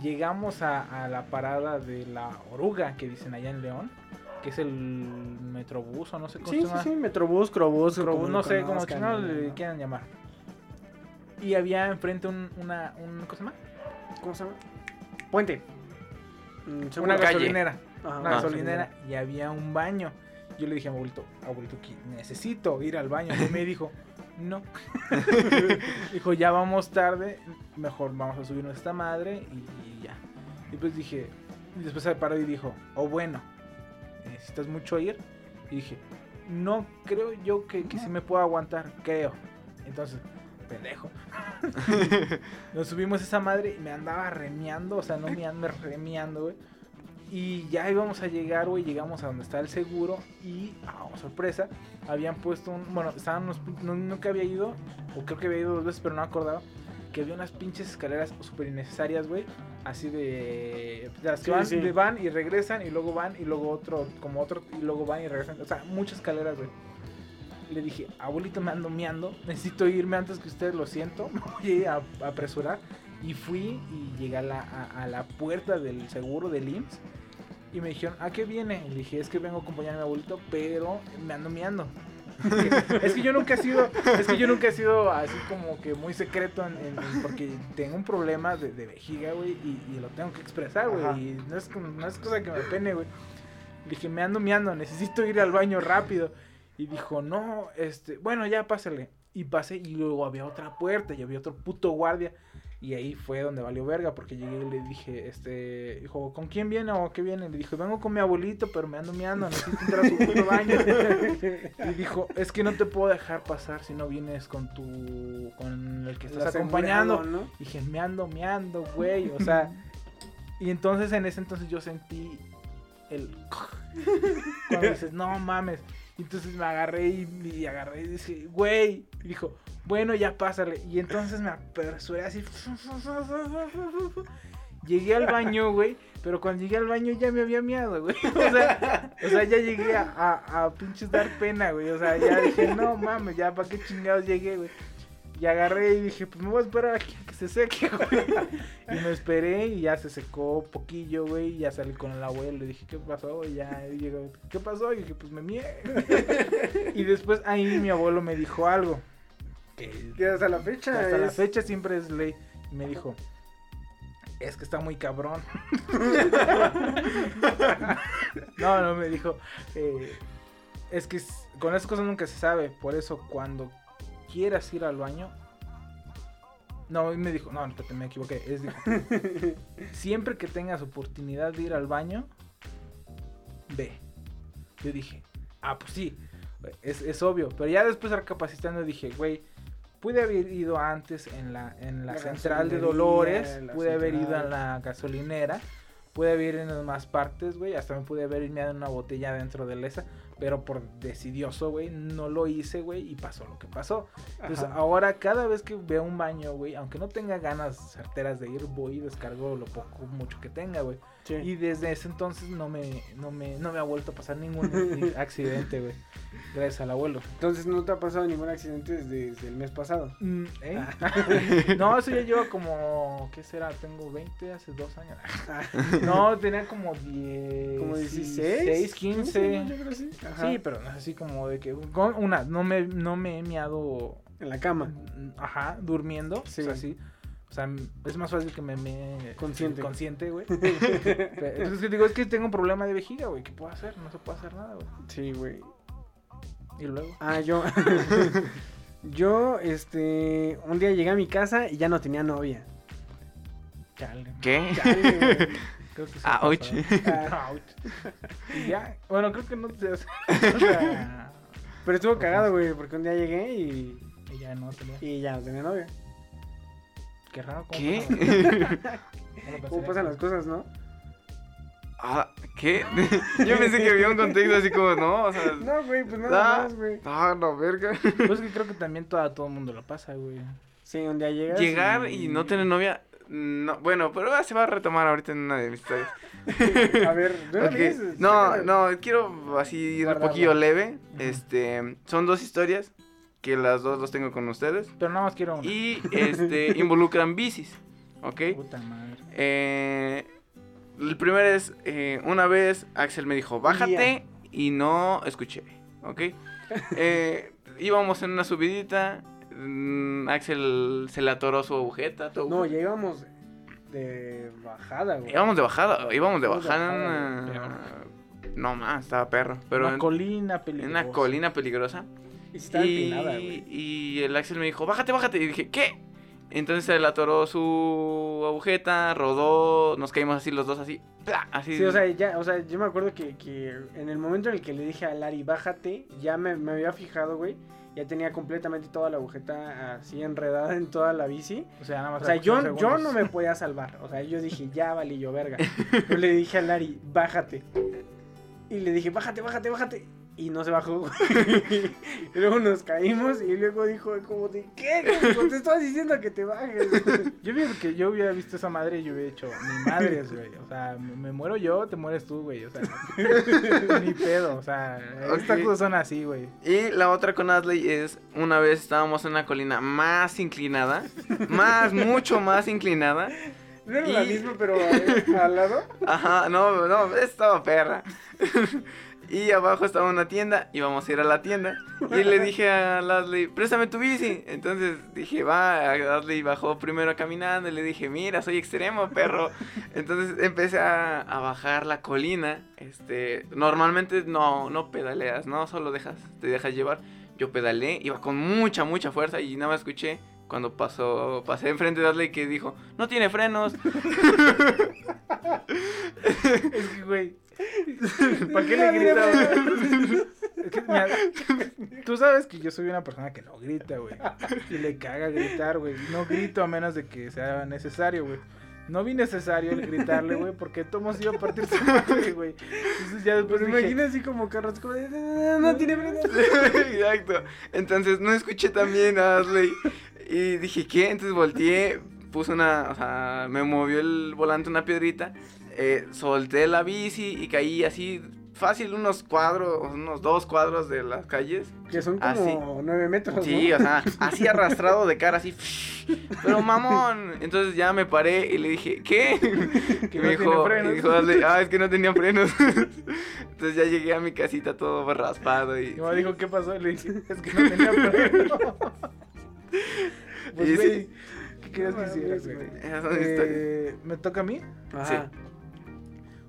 Llegamos a, a la parada de la oruga que dicen allá en León, que es el metrobús o no sé cómo Sí, se sí, llama. sí, Metrobús, Crobús, como no sé cómo ¿no? le quieran llamar. Y había enfrente un, una, un, ¿cómo se llama? ¿Cómo se llama? Puente. Mm, Una calle. gasolinera. Ajá, una Ah. gasolinera y había un baño. Yo le dije a mi abuelito, abuelito, necesito ir al baño. Y me dijo, no. dijo, ya vamos tarde, mejor vamos a subirnos a esta madre y ya. Y pues dije, Y después se paró y dijo, oh bueno, necesitas mucho ir. Y dije, no creo yo que, que sí me pueda aguantar, creo. Entonces, pendejo. Nos subimos a esa madre y me andaba remeando, o sea, no meando, remeando, güey. Y ya íbamos a llegar, güey, llegamos a donde está el seguro y, ah, sorpresa, habían puesto un, bueno, estaban unos, no, nunca había ido, o creo que había ido dos veces, pero no acordaba, que había unas pinches escaleras súper innecesarias, güey, así de, de las que Sí, van, sí. de van y regresan y luego van y luego otro, como otro, y luego van y regresan, o sea, muchas escaleras, güey. Le dije, abuelito, me ando meando, necesito irme antes que ustedes, lo siento, me voy a apresurar. Y fui y llegué a la, a, a la puerta del seguro del IMSS. Y me dijeron, ¿a qué viene? Y le dije, es que vengo a acompañar a mi abuelito, pero me ando meando. es que yo nunca he sido, es que yo nunca he sido así como que muy secreto en, en- porque tengo un problema de, de vejiga, güey, y, y lo tengo que expresar, güey. Y no es, no es cosa que me pene, güey. Le dije, me ando meando, necesito ir al baño rápido. Y dijo, no, este, bueno, ya pásale. Y pasé y luego había otra puerta y había otro puto guardia. Y ahí fue donde valió verga porque llegué y le dije, este, dijo, ¿con quién viene o qué viene? Le dijo, vengo con mi abuelito, pero me ando meando, necesito entrar a su puto baño. y dijo, es que no te puedo dejar pasar si no vienes con tu, con el que estás acompañando. ¿no? Dije, me ando meando, güey, o sea. y entonces en ese entonces yo sentí el... Cuando dices, no mames. Entonces me agarré y, y agarré y dije, güey. Y dijo, bueno, ya pásale. Y entonces me apresuré así. Llegué al baño, güey. Pero cuando llegué al baño ya me había miado, güey. O sea, o sea, ya llegué a, a, a pinches dar pena, güey. O sea, ya dije, no mames, ya para qué chingados llegué, güey. Y agarré y dije, pues me voy a esperar aquí a que se seque, güey. Y me esperé y ya se secó poquillo, güey. Y ya salí con el abuelo. Le dije, ¿qué pasó? Y ya y llegó, ¿qué pasó? Y dije, pues me mié. y después ahí mi abuelo me dijo algo. Que Que hasta la fecha. hasta la fecha siempre es ley. Y me dijo, es que está muy cabrón. no, no, me dijo, eh, es que con esas cosas nunca se sabe. Por eso cuando quieras ir al baño... No, me dijo, no, espérate, me equivoqué. Es dijo, siempre que tengas oportunidad de ir al baño, ve. Yo dije, ah, pues sí, es, es obvio. Pero ya después recapacitando dije, güey, pude haber ido antes en la, en la, La central de Dolores, la pude haber ido en la gasolinera, pude haber ido en más partes, güey, hasta me pude haber ido en una botella dentro de esa. Pero por decidioso, güey, no lo hice, güey, y pasó lo que pasó. Entonces, Ajá. ahora cada vez que veo un baño, güey, aunque no tenga ganas certeras de ir, voy y descargo lo poco, mucho que tenga, güey. Sí. Y desde ese entonces no me, no me, no me ha vuelto a pasar ningún ni- accidente, güey. Gracias al abuelo. Entonces no te ha pasado ningún accidente desde, desde el mes pasado. Mm, ¿eh? Ah. no, eso ya lleva como, ¿qué será? Tengo 20, hace dos años. no, tenía como 10. Como 16, 15. Yo creo sí. Ajá. Sí, pero no es así como de que. con- Una, no me, no me he miado. En la cama. Ajá, durmiendo. Sí. O sea, sí. O sea, es más fácil que me me Consciente. consciente, güey. Entonces digo, es que tengo un problema de vejiga, güey. ¿Qué puedo hacer? No se puede hacer nada, güey. Sí, güey. Y luego. Ah, yo. yo, este. Un día llegué a mi casa y ya no tenía novia. Chale. ¿Qué? Chale. Creo que sí Ouch. pasó. Ouch. Y ya. Bueno, creo que no te. O sea, Pero estuvo cagado, güey, porque un día llegué y. y ya no tenía. Y ya no tenía novia. Qué raro. ¿cómo ¿Qué? pasa? ¿Cómo pasan las cosas, no? Ah, ¿Qué? Yo pensé que había un contexto así como, no, o sea... No, güey, pues nada Ah, más, güey. Ah, no, verga. Pues es que creo que también todo, a todo el mundo lo pasa, güey. Sí, un día llegas. Llegar y no tener novia, no, bueno, pero se va a retomar ahorita en una de mis historias. A ver, de una Ok, vez, No, no, quiero así ir un poquillo leve. Este, son dos historias que las dos los tengo con ustedes Pero nada más quiero una. y este involucran bicis, ¿ok? Puta madre. Eh, el primero es eh, una vez Axel me dijo bájate y no escuché, ¿ok? Eh, íbamos en una subidita, mm, Axel se le atoró su agujeta. No, ya íbamos de bajada, güey. Íbamos de bajada, íbamos de bajada. no más, estaba perro. Pero una en, colina en peligrosa. una colina peligrosa. Y estaba y, empinada, güey. y el Axel me dijo, bájate, bájate. Y dije, ¿qué? Entonces se le atoró su agujeta, rodó, nos caímos así los dos así. ¡pla! así. Sí, o sea, ya, o sea, yo me acuerdo que, que en el momento en el que le dije a Lari, bájate, ya me, me había fijado, güey. Ya tenía completamente toda la agujeta así enredada en toda la bici. O sea, nada más. O sea, yo, yo no me podía salvar. O sea, yo dije, ya valí yo verga. Yo le dije a Lari, bájate. Y le dije, bájate, bájate, bájate. Y no se bajó. Y luego nos caímos y luego dijo, como de, ¿qué? Como te estaba diciendo que te bajes. Yo hubiera, que yo hubiera visto esa madre y yo hubiera hecho, mi madre es, güey. O sea, me, muero yo, te mueres tú, güey. O sea, ni pedo. O sea, estas cosas son así, güey. Y la otra con Asley es, una vez estábamos en una colina más inclinada, más, mucho más inclinada. No era la misma, pero eh, al lado. Ajá, no, no, estaba perra. Y abajo estaba una tienda, íbamos a ir a la tienda. Y le dije a Lasley, préstame tu bici. Entonces dije, va, Lasley bajó primero caminando y le dije, mira, soy extremo, perro. Entonces empecé a, a bajar la colina. Este, normalmente no, no pedaleas, no, solo dejas, te dejas llevar. Yo pedaleé, iba con mucha, mucha fuerza y nada más escuché cuando pasó, pasé enfrente de Lasley que dijo, no tiene frenos. Es que, güey. ¿Para qué le grita, güey? Es que, mira, tú sabes que yo soy una persona que no grita, güey. Y le caga gritar, güey. No grito a menos de que sea necesario, güey. No vi necesario el gritarle, güey, porque Tomás iba a partir su madre, güey. Entonces ya después Pues dije, imagina así como carros, como de, "No, no tiene frenos. Exacto. Entonces no escuché también a Asley. Y dije, ¿qué? Entonces volteé, puse una, o sea, me movió el volante una piedrita, eh, solté la bici y caí así fácil unos cuadros, unos dos cuadros de las calles. Que son Así. como nueve metros, Sí, ¿no? o sea, así arrastrado de cara, así. Pero mamón. Entonces ya me paré y le dije, ¿qué? Que no me dijo, frenos. dijo, ah, es que no tenía frenos. Entonces ya llegué a mi casita todo raspado y. Y me dijo, ¿qué pasó? Le dije, es que no tenía freno. Pues, Y sí. ¿qué querías que hiciera, güey? Eh, ¿Me toca a mí? Ajá.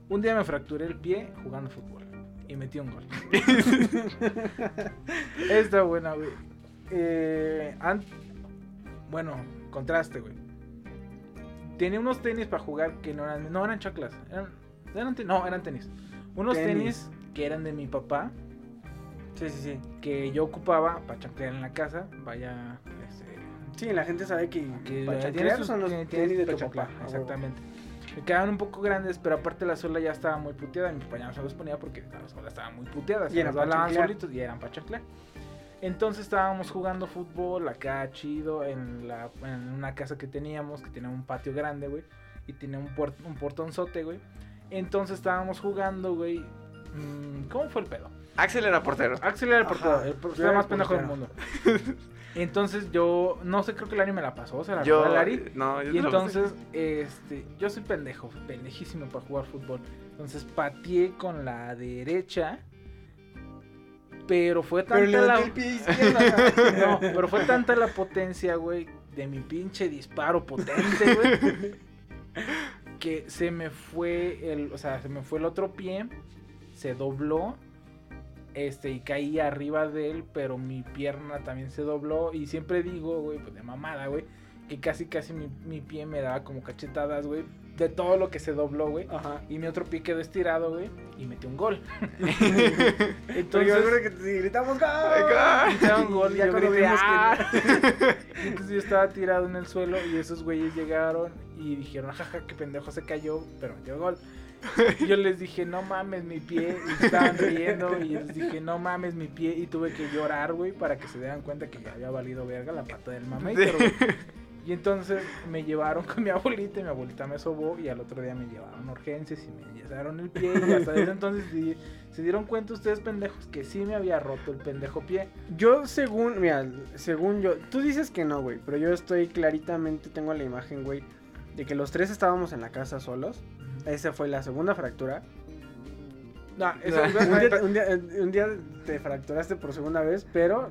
Un día me fracturé el pie jugando fútbol y metí un gol. Está buena, güey. Eh, Bueno, contraste, güey. Tenía unos tenis para jugar que no eran, no eran chaclas. Eran, eran no, eran tenis. Unos Tenis. tenis. que eran de mi papá, Sí, sí, sí. que yo ocupaba para chanclear en la casa. Vaya, este, Sí, la gente sabe que, que para chanclear son los tenis tiene de tu papá. Exactamente. Me quedaban un poco grandes, pero aparte la suela ya estaba muy puteada. Mi papá ya no se los ponía porque la suela estaba muy puteada. Y Se eran chanclear. solitos y eran para. Entonces estábamos jugando fútbol acá chido en, la, en una casa que teníamos, que tenía un patio grande, güey. Y tenía un, puert, un portonzote, güey. Entonces estábamos jugando, güey. mm, ¿Cómo fue el pedo? Axel era portero. Axel era el Ajá, portero, el portero más pendejo del mundo. Entonces yo, no sé, creo que Lari me la pasó, se la Yo. a Lari. No, yo Y entonces, este, yo soy pendejo, pendejísimo para jugar fútbol. Entonces pateé con la derecha. Pero fue Pero tanta levanté la. el pie izquierdo. No, pero fue tanta la potencia, güey, de mi pinche disparo potente, güey. que se me fue el. O sea, se me fue el otro pie. Se dobló. Este, y caí arriba de él, pero mi pierna también se dobló. Y siempre digo, güey, pues de mamada, güey, que casi, casi mi, mi pie me daba como cachetadas, güey, de todo lo que se dobló, güey. Ajá. Y mi otro pie quedó estirado, güey, y metí un gol. Entonces, yo recuerdo que te gritamos ¡Gol! Un gol y ya yo grité, que- "Ah". Y Entonces yo estaba tirado en el suelo y esos güeyes llegaron y dijeron, jaja, qué pendejo se cayó, pero metió gol. Y yo les dije, no mames mi pie, y estaban riendo y les dije, no mames mi pie, y tuve que llorar, güey, para que se dieran cuenta que ya había valido verga la pata del güey. Y entonces me llevaron con mi abuelita y mi abuelita me sobó y al otro día me llevaron a urgencias y me yesaron el pie y hasta desde entonces se dieron cuenta ustedes pendejos que sí me había roto el pendejo pie. Yo según, mira, según yo, tú dices que no, güey, pero yo estoy claritamente, tengo la imagen, güey, de que los tres estábamos en la casa solos. Esa fue la segunda fractura. No, eso, un, día, un día- un día te fracturaste por segunda vez, pero,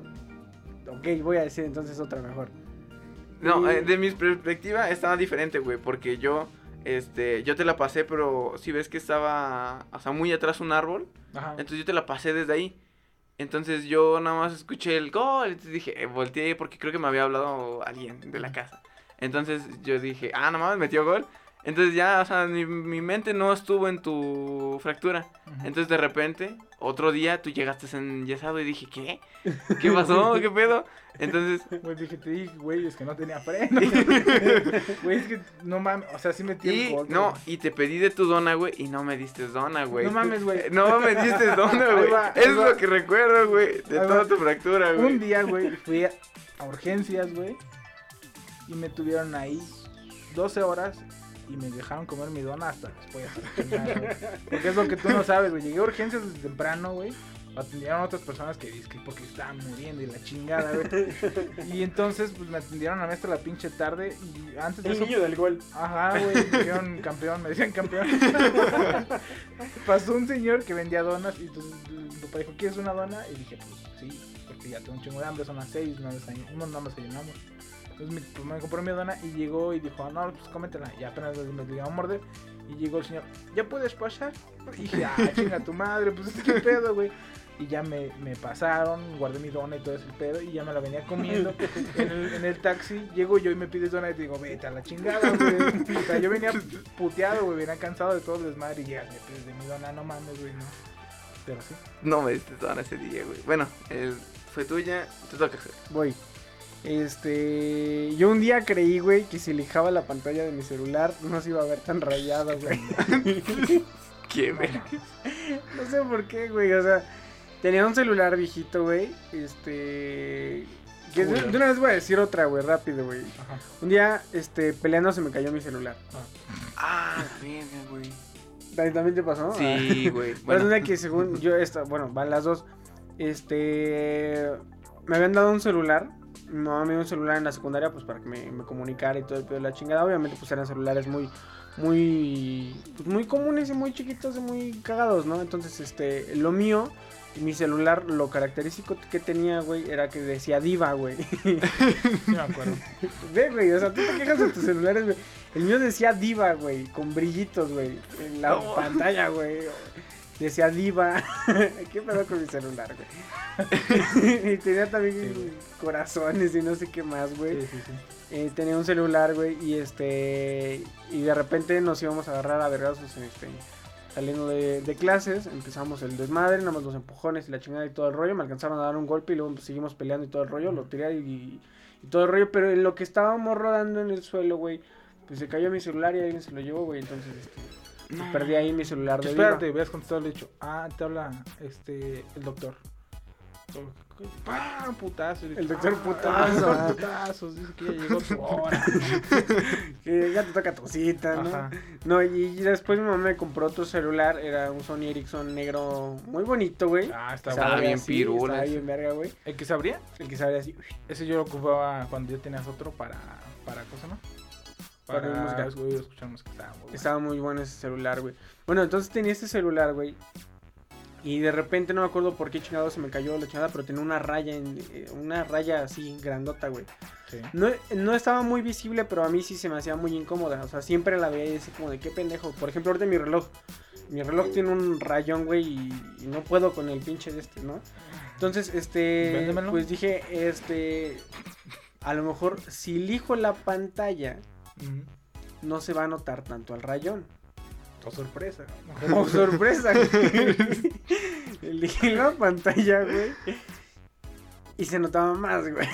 ok, voy a decir entonces otra mejor. No, Y- eh, de mi perspectiva estaba diferente, güey, porque yo, este, yo te la pasé, pero si ves que estaba, o sea, muy atrás un árbol, Ajá. entonces yo te la pasé desde ahí. Entonces yo nada más escuché el gol, entonces dije, eh, volteé porque creo que me había hablado alguien de la casa. Entonces yo dije, ah, no mames, metió gol. Entonces ya, o sea, mi, mi mente no estuvo en tu fractura. Entonces de repente, otro día tú llegaste enyesado y dije, ¿qué? ¿Qué pasó? ¿Qué pedo? Entonces, Güey, dije, te dije, güey, es que no tenía freno. Güey, es que no mames, o sea, sí el y no, y te pedí de tu dona, güey, y no me diste dona, güey. No mames, güey. No me diste dona, güey. Es va. lo que recuerdo, güey, de Ahí toda va. tu fractura, güey. Un día, güey, fui a a urgencias, güey, y me tuvieron ahí 12 horas y me dejaron comer mi dona hasta después. hasta. Porque es lo que tú no sabes, güey. Llegué a urgencias desde temprano, güey. Atendieron a otras personas que dicen porque estaban muriendo y la chingada, güey. Y entonces, pues me atendieron a mí hasta la pinche tarde. Y antes de El eso, niño del gol. Ajá, güey, me dijeron campeón, me decían campeón. Pasó un señor que vendía donas y entonces mi papá dijo, ¿quieres una dona? Y dije, pues sí, porque ya tengo un chingo de hambre, son las seis, no, desay- no, no desayunamos. Entonces mi, pues, me compró mi dona y llegó y dijo, no, pues cómetela. Y apenas me le iba a morder. Y llegó el señor, ¿ya puedes pasar? Y dije, ah, chinga tu madre, pues qué pedo, güey. Y ya me, me pasaron, guardé mi dona y todo ese pedo. Y ya me la venía comiendo. En el, en el taxi llego yo y me pides dona y te digo, vete a la chingada, güey. O sea, yo venía puteado, güey, venía cansado de todo el desmadre. Y llegas, me pides de mi dona, no mames, güey, no. Pero sí. No me diste dona ese día, güey. Bueno, el- fue tuya, te toca hacer. Voy. Este. Yo un día creí, güey, que si lijaba la pantalla de mi celular no se iba a ver tan rayada, güey. Qué verga. No sé por qué, güey. O sea, tenía un celular viejito, güey. Este. Que de, de una vez voy a decir otra, güey, rápido, güey. Un día, este, peleando se me cayó mi celular. Ah, la verga, güey. ¿También te pasó? Sí, güey. Bueno. Bueno, que según yo, esta, bueno, van las dos. Este. Me habían dado un celular. Mi mamá me dio un celular en la secundaria, pues para que me, me comunicara y todo el pedo de la chingada. Obviamente, pues eran celulares muy, muy, pues, muy comunes y muy chiquitos y muy cagados, ¿no? Entonces, este, lo mío, mi celular, lo característico que tenía, güey, era que decía diva, güey. Sí me acuerdo. Ve, güey, o sea, tú te quejas de tus celulares, güey. El mío decía diva, güey, con brillitos, güey, en la No. pantalla, güey. Decía diva. ¿Qué pedo con mi celular, güey? y tenía también Sí, corazones y no sé qué más, güey. Sí, sí, sí. Eh, tenía un celular, güey, y este... Y de repente nos íbamos a agarrar a vergazos, este... Saliendo de, de clases, empezamos el desmadre, nada más los empujones y la chingada y todo el rollo. Me alcanzaron a dar un golpe y luego pues, seguimos peleando y todo el rollo. Lo tiré y, y todo el rollo. Pero en lo que estábamos rodando en el suelo, güey, pues se cayó mi celular y alguien se lo llevó, güey. Entonces, este, pues, perdí ahí mi celular de Espérate, viva. hubieras contestado el hecho. Ah, te habla este el doctor. ¡Pam! Putazo. El doctor "Ah, putazo, ah, ah". Dice que ya llegó hora. Que ya te toca tu cita, ¿no? Ajá. No, y, después mi mamá me compró otro celular. Era un Sony Ericsson negro muy bonito, güey. Ah, está Estaba bien así, pirula Estaba bien verga, güey. ¿El que se abría? El que sabe así. Ese yo lo ocupaba cuando ya tenías otro para. ¿Para cosa, no? Para Para, música. güey, escuchar música. Estaba muy bueno. Estaba muy bueno ese celular, güey. Bueno, entonces tenía este celular, güey. Y de repente no me acuerdo por qué chingado se me cayó la chingada, pero tenía una raya en, eh, una raya así grandota, güey. Sí. No, no estaba muy visible, pero a mí sí se me hacía muy incómoda. O sea, siempre la veía y decía como de qué pendejo. Por ejemplo, ahorita mi reloj. Mi reloj tiene un rayón, güey, y, y no puedo con el pinche de este, ¿no? Entonces, este, Véndemelo. pues dije, este, a lo mejor si lijo la pantalla, No se va a notar tanto el rayón. Oh, sorpresa. Oh, sorpresa, güey. Elegí la pantalla, güey. Y se notaba más, güey.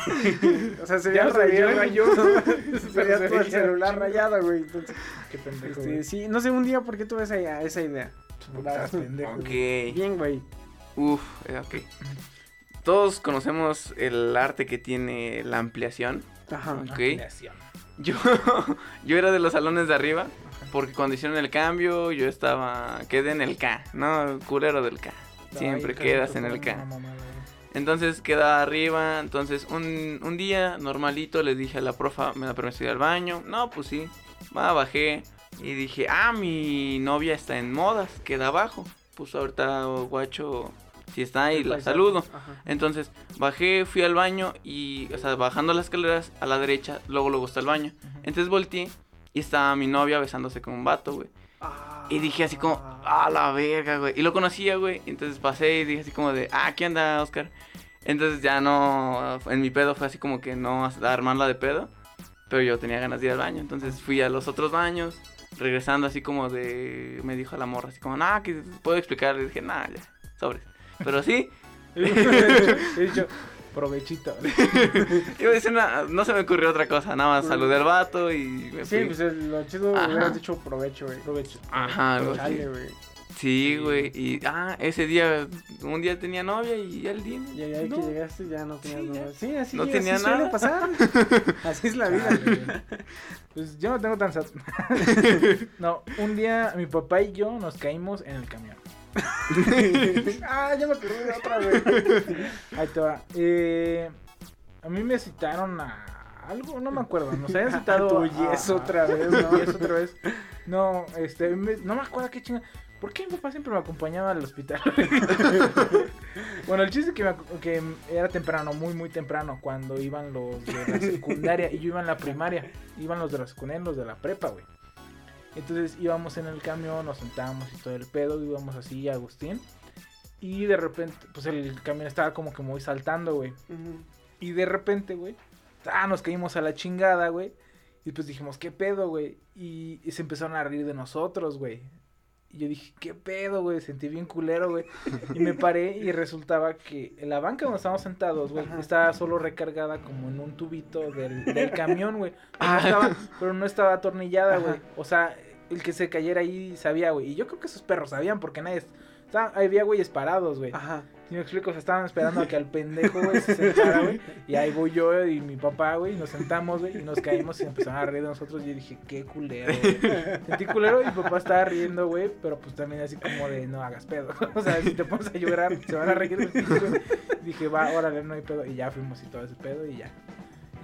O sea, se veía el se veía rayón. se todo el celular chingo. rayado, güey. Entonces, Qué pendejo. este, güey. sí, no sé un día por qué tuve esa, esa idea. Estás pendejo. Ok. güey. Bien, güey. Uf, eh, ok. Todos conocemos el arte que tiene la ampliación. Ajá. Ok. Ampliación. Yo, yo era de los salones de arriba, porque cuando hicieron el cambio, yo estaba, quedé en el K, ¿no? Culero del K. Siempre Ay, quedas en el K. Entonces queda arriba, entonces un, un día normalito le dije a la profa, ¿me da permiso ir al baño? No, pues sí, va, bajé y dije, ah, mi novia está en modas, queda abajo. Pues ahorita guacho, si está ahí, la saludo. Ajá. Entonces bajé, fui al baño y, o sea, bajando las escaleras a la derecha, luego luego está el baño. Entonces volteé y estaba mi novia besándose con un vato, güey. Y dije así como, ah, la verga, güey. Y lo conocía, güey. Entonces pasé y dije así como de, ah, ¿qué anda, Oscar? Entonces ya no, en mi pedo fue así como que no armarla de pedo. pero yo tenía ganas de ir al baño. Entonces fui a los otros baños, regresando así como de... Me dijo la morra así como, nah, que puedo explicar. Le dije, nah, ya, sobres. Pero sí, He dicho, provechito. iba a decir una- no se me ocurrió otra cosa, nada más saludé al vato y me Sí, fui. pues lo chido Ajá. hubieras dicho provecho, güey. Provecho. Ajá. Chale, güey. Sí, güey. Y, ah, ese día, un día tenía novia y ya el día... Y ahí no. que llegaste ya no tenías Sí, ya. nada. Sí, así, No así tenía suele nada. pasar. así es la vida. Pues yo no tengo tan sad. no, un día mi papá y yo nos caímos en el camión. ah, ya me acordé de otra, güey. Ahí te va. Eh, a mí me citaron a algo, no me acuerdo. Nos habían citado Tu a- yes a- otra vez, tu ¿no? yes otra vez. No, este, me- no me acuerdo qué chinga. ¿Por qué mi papá siempre me acompañaba al hospital? bueno, el chiste es que, me que era temprano, muy, muy temprano, cuando iban los de la secundaria y yo iba en la primaria. Iban los de la secundaria y los de la prepa, güey. Entonces íbamos en el camión, nos sentábamos y todo el pedo, íbamos así, Agustín. Y de repente, pues el camión estaba como que muy saltando, güey. Y de repente, güey, ah, nos caímos a la chingada, güey. Y pues dijimos, ¿qué pedo, güey? Y, y se empezaron a reír de nosotros, güey. Y yo dije, ¿qué pedo, güey? Sentí bien culero, güey. Y me paré y resultaba que en la banca donde estábamos sentados, güey, estaba solo recargada como en un tubito del, del camión, güey. Pero, no estaba- pero no estaba atornillada, güey. O sea, el que se cayera ahí sabía, güey. Y yo creo que esos perros sabían porque nadie... estaba- había güeyes parados, güey. Ajá. Si me explico, o sea, estaban esperando a que al pendejo, güey, se sentara, güey. Y ahí voy yo y mi papá, güey, y nos sentamos, güey, y nos caímos y empezaron a reír de nosotros. Y yo dije, qué culero, güey. Sentí culero y mi papá estaba riendo, güey, pero pues también así como de, no hagas pedo. O sea, si te pones a llorar, se van a reír de. Dije, va, órale, no hay pedo. Y ya fuimos y todo ese pedo y ya.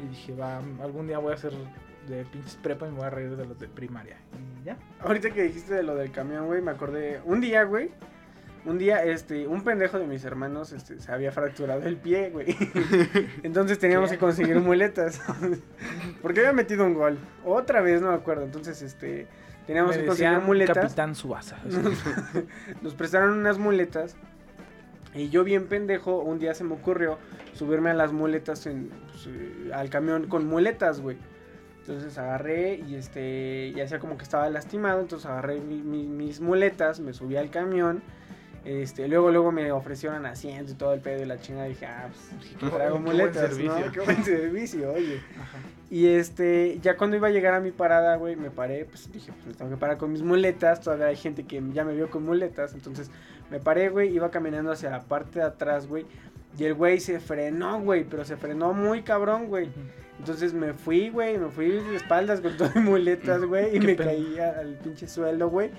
Y dije, va, algún día voy a hacer de pinches prepa y me voy a reír de los de primaria. Y ya. Ahorita que dijiste de lo del camión, güey, me acordé. Un día, güey. Un día, este, un pendejo de mis hermanos, este, se había fracturado el pie, güey. Entonces teníamos ¿Qué? que conseguir muletas. Porque había metido un gol. Otra vez, no me acuerdo. Entonces, este, teníamos Me que conseguir muletas. Capitán Suasa. Nos prestaron unas muletas. Y yo bien pendejo, un día se me ocurrió subirme a las muletas en, pues, eh, al camión con muletas, güey. Entonces agarré y este, y hacía como que estaba lastimado, entonces agarré mi- mi- mis muletas, me subí al camión. Este, luego, luego me ofrecieron asiento y todo el pedo y la chingada. Dije, ah, pues, Qué traigo buen muletas, servicio. ¿no? Qué buen servicio, oye. Ajá. Y este, ya cuando iba a llegar a mi parada, güey, me paré, pues dije, pues tengo que parar con mis muletas. Todavía hay gente que ya me vio con muletas. Entonces me paré, güey, iba caminando hacia la parte de atrás, güey. Y el güey se frenó, güey, pero se frenó muy cabrón, güey. Entonces me fui, güey, me fui de espaldas con todas mis muletas, güey, y me pena. caí al pinche suelo, güey.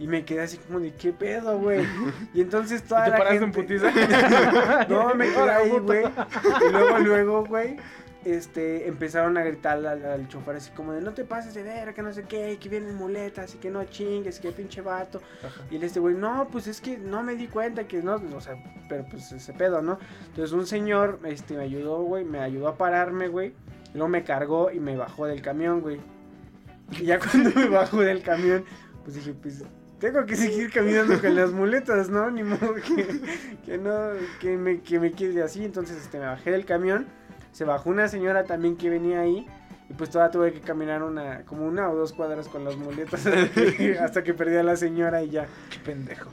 Y me quedé así como de, ¿qué pedo, güey? Y entonces toda ¿Te la paraste gente... en putiza? No, me quedé ahí, güey. Y luego, luego, güey, este, empezaron a gritar al, al chofer así como de, no te pases de ver, que no sé qué, que vienen muletas y que no chingues, que pinche vato. Y él este güey, no, pues es que no me di cuenta que no, o sea, pero pues ese pedo, ¿no? Entonces un señor, este, me ayudó, güey, me ayudó a pararme, güey. Luego me cargó y me bajó del camión, güey. Y ya cuando me bajó del camión, pues dije, pues tengo que seguir caminando con las muletas, ¿no? Ni modo que, que no, que me, que me quede así. Entonces, este, me bajé del camión. Se bajó una señora también que venía ahí. Y pues todavía tuve que caminar una, como una o dos cuadras con las muletas hasta que, hasta que perdí a la señora y ya. Qué pendejo.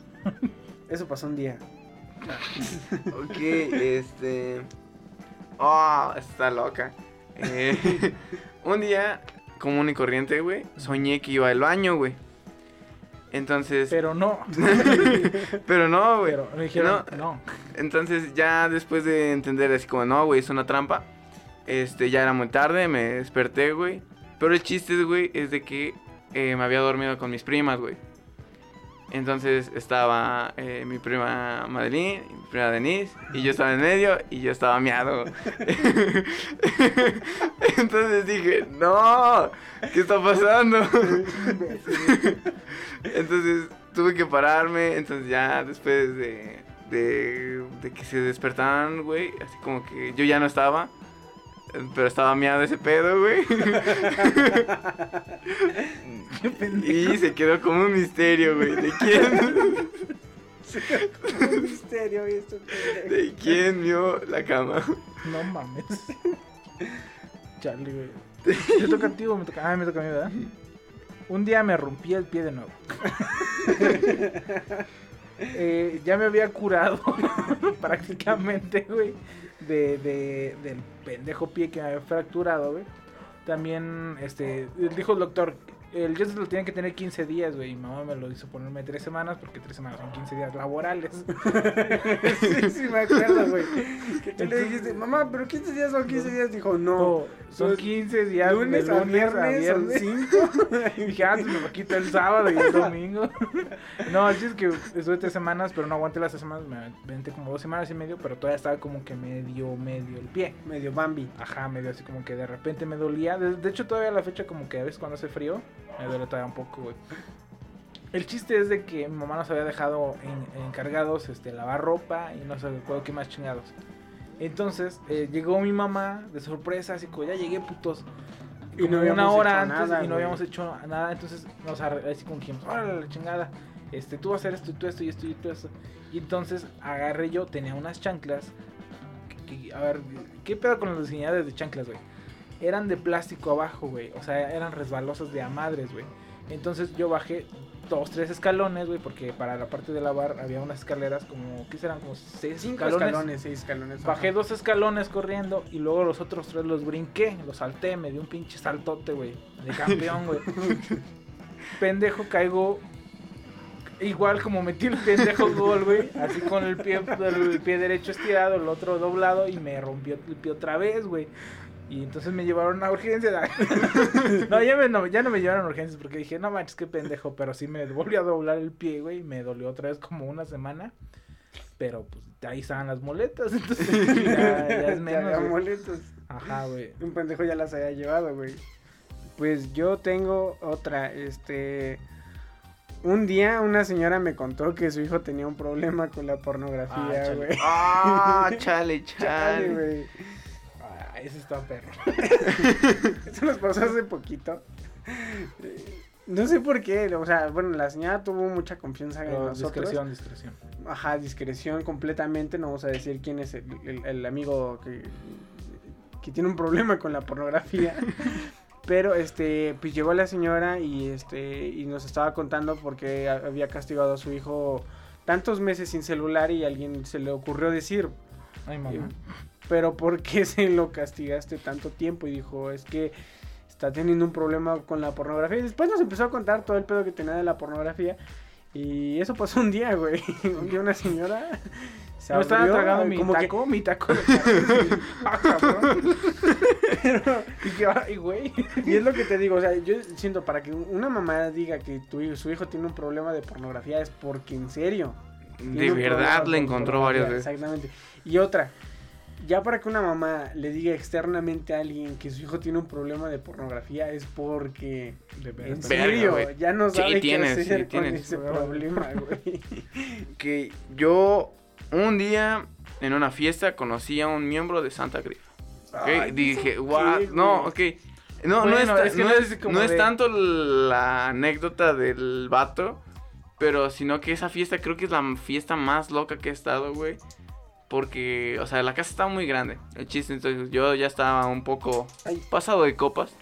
Eso pasó un día. Ok, este. Oh, está loca. Eh, un día, común y corriente, güey, soñé que iba al baño, güey. Entonces. Pero no. pero no, güey. Pero me dijeron, no. Entonces, ya después de entender así como, no, güey, es una trampa. Este, ya era muy tarde, me desperté, güey. Pero el chiste, güey, es de que eh, me había dormido con mis primas, güey. Entonces estaba eh, mi prima Madeline, mi prima Denise, y yo estaba en medio y yo estaba miado. Entonces dije, no, ¿qué está pasando? entonces tuve que pararme, entonces ya después de, de, de que se despertaran, güey, así como que yo ya no estaba. Pero estaba miado ese pedo, güey. y se quedó como un misterio, güey. ¿De quién? Un misterio esto. ¿De quién vio la cama? No mames. Charlie, güey. ¿Te toca a ti o me toca? Ah, me toca a mí, ¿verdad? Un día me rompí el pie de nuevo. Eh, ya me había curado prácticamente, güey, de, de- del pendejo pie que me había fracturado, güey. También, este, dijo el doctor, el yeso lo tiene que tener 15 días, güey. Y mamá me lo hizo ponerme 3 semanas porque 3 semanas son 15 días laborales. sí, sí, me acuerdo, güey. Tú le Entonces- dijiste, mamá, pero 15 días son 15 días. Dijo, no. No, son Son 15 días lunes de a lunes viernes, son cinco. Y dije, ah, me lo quito el sábado y el domingo. no, así es que estuve tres semanas, pero no aguanté las tres semanas. Me aventé como dos semanas y medio, pero todavía estaba como que medio, medio el pie. Medio Bambi. Ajá, medio así como que de repente me dolía. De, de hecho, todavía a la fecha, como que a veces cuando hace frío, me duele todavía un poco, güey. El chiste es de que mi mamá nos había dejado en- encargados este, lavar ropa y no sé recuerdo qué más chingados. Entonces eh, llegó mi mamá de sorpresa, así como ya llegué, putos. Y no una hora antes nada, y no güey. habíamos hecho nada. Entonces nos así como dijimos, órale la chingada. Este, tú vas a hacer esto y tú esto y esto y tú esto. Y entonces agarré yo, tenía unas chanclas. que- que- a ver, ¿qué pedo con las diseñadas de chanclas, güey? Eran de plástico abajo, güey. O sea, eran resbalosas de a madres, güey. Entonces yo bajé dos, tres escalones, güey, porque para la parte de lavar había unas escaleras como, ¿qué serán? Como seis Cinco escalones. escalones, seis escalones. Bajé ajá. dos escalones corriendo y luego los otros tres los brinqué, los salté, me di un pinche saltote, güey, de campeón, güey. pendejo caigo igual como metí el pendejo gol, güey, así con el pie el pie derecho estirado, el otro doblado y me rompió el pie otra vez, güey. Y entonces me llevaron a urgencias. no, ya, me- no, ya no me llevaron a urgencias porque dije, no manches, qué pendejo. Pero sí me volvió a doblar el pie, güey. Y me dolió otra vez como una semana. Pero pues ahí estaban las moletas. Entonces ya, ya es Ya menos. había güey. moletos. Ajá, güey. Un pendejo ya las había llevado, güey. Pues yo tengo otra, este... Un día una señora me contó que su hijo tenía un problema con la Ah, pornografía, chale. güey. Ah, chale, Chale, chale. Ese está perro. Eso nos pasó hace poquito. No sé por qué, o sea, bueno, la señora tuvo mucha confianza en nosotros. discreción, discreción. Ajá, discreción completamente. No vamos a decir quién es el, el- el amigo que, que tiene un problema con la pornografía. Pero este, pues llegó la señora y este, y nos estaba contando porque había castigado a su hijo tantos meses sin celular y a alguien se le ocurrió decir, Ay, mamá. Pero ¿por qué se lo castigaste tanto tiempo? Y dijo, es que está teniendo un problema con la pornografía. Y después nos empezó a contar todo el pedo que tenía de la pornografía. Y eso pasó un día, güey. Un día una señora se No estaba tragando mi como que- taco, mi taco de y que, ay, güey. Y es lo que te digo, o sea, yo siento para que una mamá diga que tu, hijo- su hijo tiene un problema de pornografía es porque en serio. De verdad le encontró varias veces. Exactamente. Y otra, ya para que una mamá le diga externamente a alguien que su hijo tiene un problema de pornografía es porque De en. Verga, serio güey. ya no Sí, sabe tienes, qué hacer sí, con tienes. ese problema, güey. Que yo un día en una fiesta conocí a un miembro de Santa Grifa. ¿ok? Ay, Dije, ¿eso what? qué, No, ok. No, no, es, ta- es que no no es- es como no es de- tanto la anécdota del vato, pero sino que esa fiesta creo que es la fiesta más loca que he estado, güey. Porque, o sea, la casa estaba muy grande. El chiste, entonces yo ya estaba un poco Ay. pasado de copas.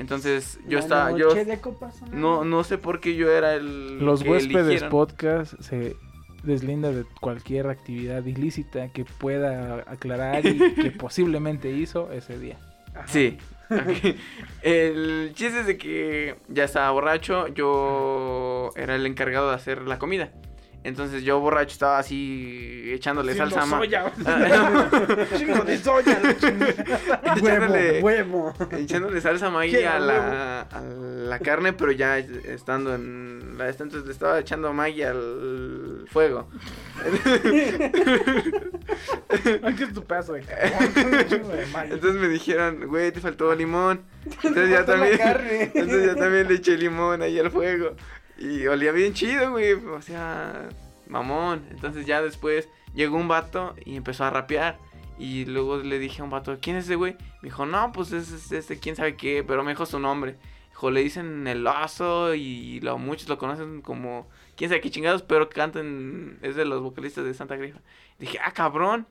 Entonces yo La estaba, yo de copas, ¿no? no, no sé por qué yo era el Los que huéspedes eligieron. podcast se deslinda de cualquier actividad ilícita que pueda aclarar y que posiblemente hizo ese día. Ajá. Sí. El chiste es de que ya estaba borracho, yo era el encargado de hacer la comida. Entonces yo borracho estaba así echándole Haciendo salsa a ma- soya. Chingo de soya. echándole, Huevo, echándole salsa ¿Qué? a la, a la carne, pero ya estando en la esta, entonces le estaba echando Maggi al fuego. Ay, qué es tu pedazo de. Entonces me dijeron, güey, te faltó limón. Entonces ya también, entonces ya también le eché limón ahí al fuego. Y olía bien chido, güey. O sea, mamón. Entonces ya después llegó un vato y empezó a rapear. Y luego le dije a un vato, ¿quién es ese güey? Me dijo, no, pues es es este, quién sabe qué, pero me dijo su nombre. Dijo, le dicen el oso y lo, muchos lo conocen como quién sabe qué chingados, pero cantan, es de los vocalistas de Santa Grifa. Dije, ah, cabrón.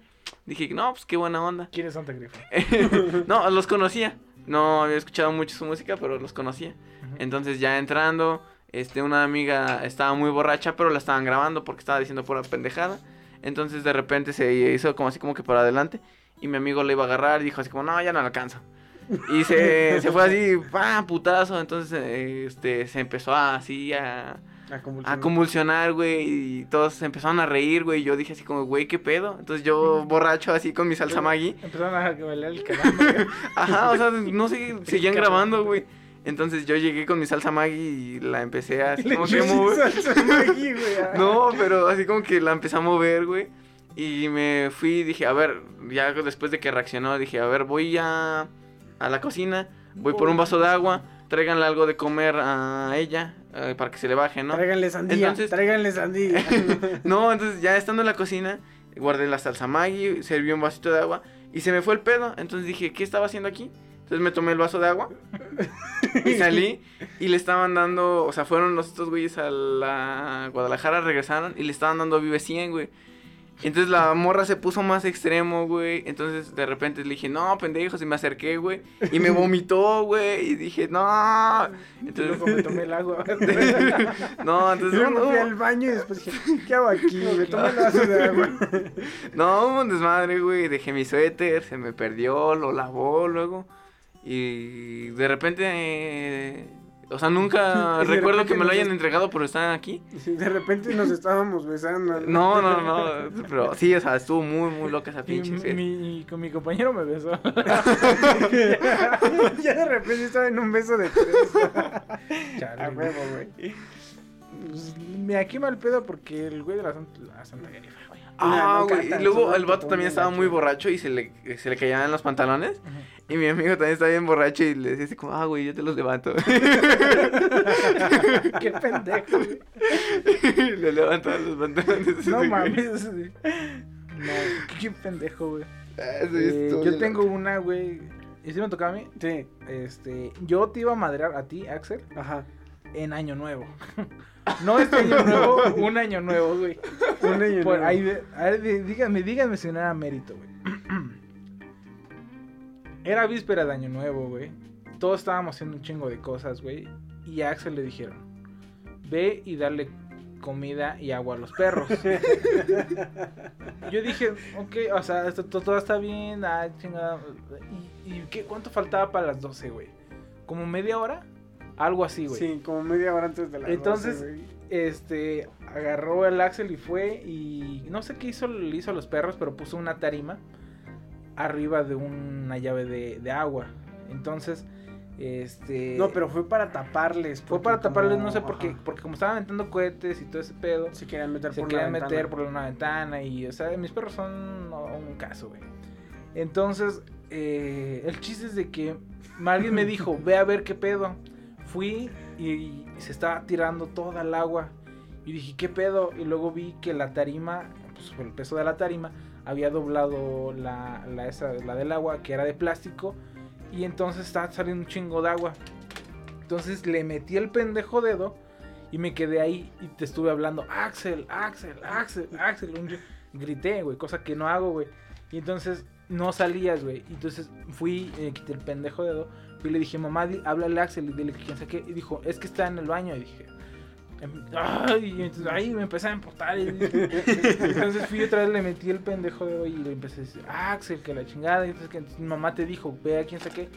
Dije, no, pues qué buena onda. ¿Quién es Santa Grifa? no, los conocía. No había escuchado mucho su música, pero los conocía. Entonces ya entrando, este, una amiga estaba muy borracha, pero la estaban grabando porque estaba diciendo pura pendejada. Entonces de repente se hizo como así como que para adelante. Y mi amigo le iba a agarrar y dijo así como, no, ya no la alcanzo. Y se, se fue así, ¡pam! putazo. Entonces este, se empezó a, así a, A a convulsionar. güey. Y todos se empezaron a reír, güey. y Yo dije así como, güey, ¿qué pedo? Entonces yo borracho así con mi salsa Maggi. Empezaron a bailar el güey. Ajá, o sea, no sé, seguían grabando, güey. Entonces yo llegué con mi salsa Maggi y la empecé a así como que mover. Salsa Maggi, güey. No, pero así como que la empecé a mover, güey. Y me fui y dije, a ver, ya después de que reaccionó, dije, a ver, voy a, a la cocina, voy por un vaso de agua, tráiganle algo de comer a ella eh, para que se le baje, ¿no? Tráiganle sandía, Entonces- tráiganle sandía. No, entonces ya estando en la cocina, guardé la salsa Maggi, serví un vasito de agua y se me fue el pedo. Entonces dije, ¿qué estaba haciendo aquí? Entonces me tomé el vaso de agua y salí y le estaban dando, o sea, fueron los estos güeyes a la Guadalajara, regresaron y le estaban dando Vive 100, güey. Entonces la morra se puso más extremo, güey. Entonces de repente le dije, no, pendejos, y me acerqué, güey. Y me vomitó, güey. Y dije, no. Entonces, me tomé el agua. no, entonces no, me fui al baño y después dije, ¿qué hago aquí? Me tomé el vaso de agua. No, un desmadre, güey. Dejé mi suéter, se me perdió, lo lavó luego. Y de repente. eh, o sea, nunca recuerdo que me lo hayan entregado por estar aquí. De repente nos estábamos besando. No, no, no. Pero sí, o sea, estuvo muy, muy loca esa Y pinche. mi, mi- con mi compañero me besó. ya de repente estaba en un beso de tres. Chale, A güey. huevo, güey. Pues, me aquí mal pedo porque el güey de la Santa, la Santa Guerra, güey. Ah, güey. Y luego el vato también estaba muy borracho y se le, se le caían los pantalones. Y mi amigo también estaba bien borracho y le decía así como, ah, güey, yo te los levanto. Qué pendejo, güey. le levantaba los pantalones. No mames. güey. No, qué pendejo, güey. Ah, Eh, yo tengo loco. una, güey. ¿Y si me tocaba a mí? Sí, Este, yo te iba a madrear a ti, Axel, ajá. en Año Nuevo. No este año nuevo, un año nuevo, güey. Un año Por nuevo. ahí, a ver, díganme, díganme si no era mérito, güey. Era víspera de año nuevo, güey. Todos estábamos haciendo un chingo de cosas, güey. Y a Axel le dijeron, ve y darle comida y agua a los perros. Yo dije, ok, o sea, esto, todo está bien, ah, chingada. ¿Y, y qué, cuánto faltaba para las 12, güey? ¿Como media hora? Algo así, güey. Sí, como media hora antes de la Entonces, este, agarró el Axel y fue y no sé qué hizo, le hizo a los perros, pero puso una tarima arriba de una llave de, de agua. Entonces, este... No, pero fue para taparles. Fue para taparles, como- no sé por qué, porque como estaban aventando cohetes y todo ese pedo, Se querían meter se por querían meter por una ventana y, o sea, mis perros son un caso, güey. Entonces, eh, el chiste es de que alguien me dijo, ve a ver qué pedo. Fui y, se estaba tirando toda el agua. Y dije, ¿qué pedo? Y luego vi que la tarima, pues por el peso de la tarima, había doblado la, la, esa, la del agua, que era de plástico. Y entonces estaba saliendo un chingo de agua. Entonces le metí el pendejo dedo y me quedé ahí y te estuve hablando, Axel, Axel, Axel, Axel. Grité, güey, cosa que no hago, güey. Y entonces no salías, güey. Entonces fui, eh, quité el pendejo dedo. Y le dije, mamá, háblale a Axel y dile que quién sabe qué. Y dijo, es que está en el baño. Y dije, ay, y entonces ahí me empecé a dije- entonces fui otra vez, le metí el pendejo dedo y le empecé a decir, Axel, que la chingada. Entonces que mamá te dijo, ve quién sabe qué.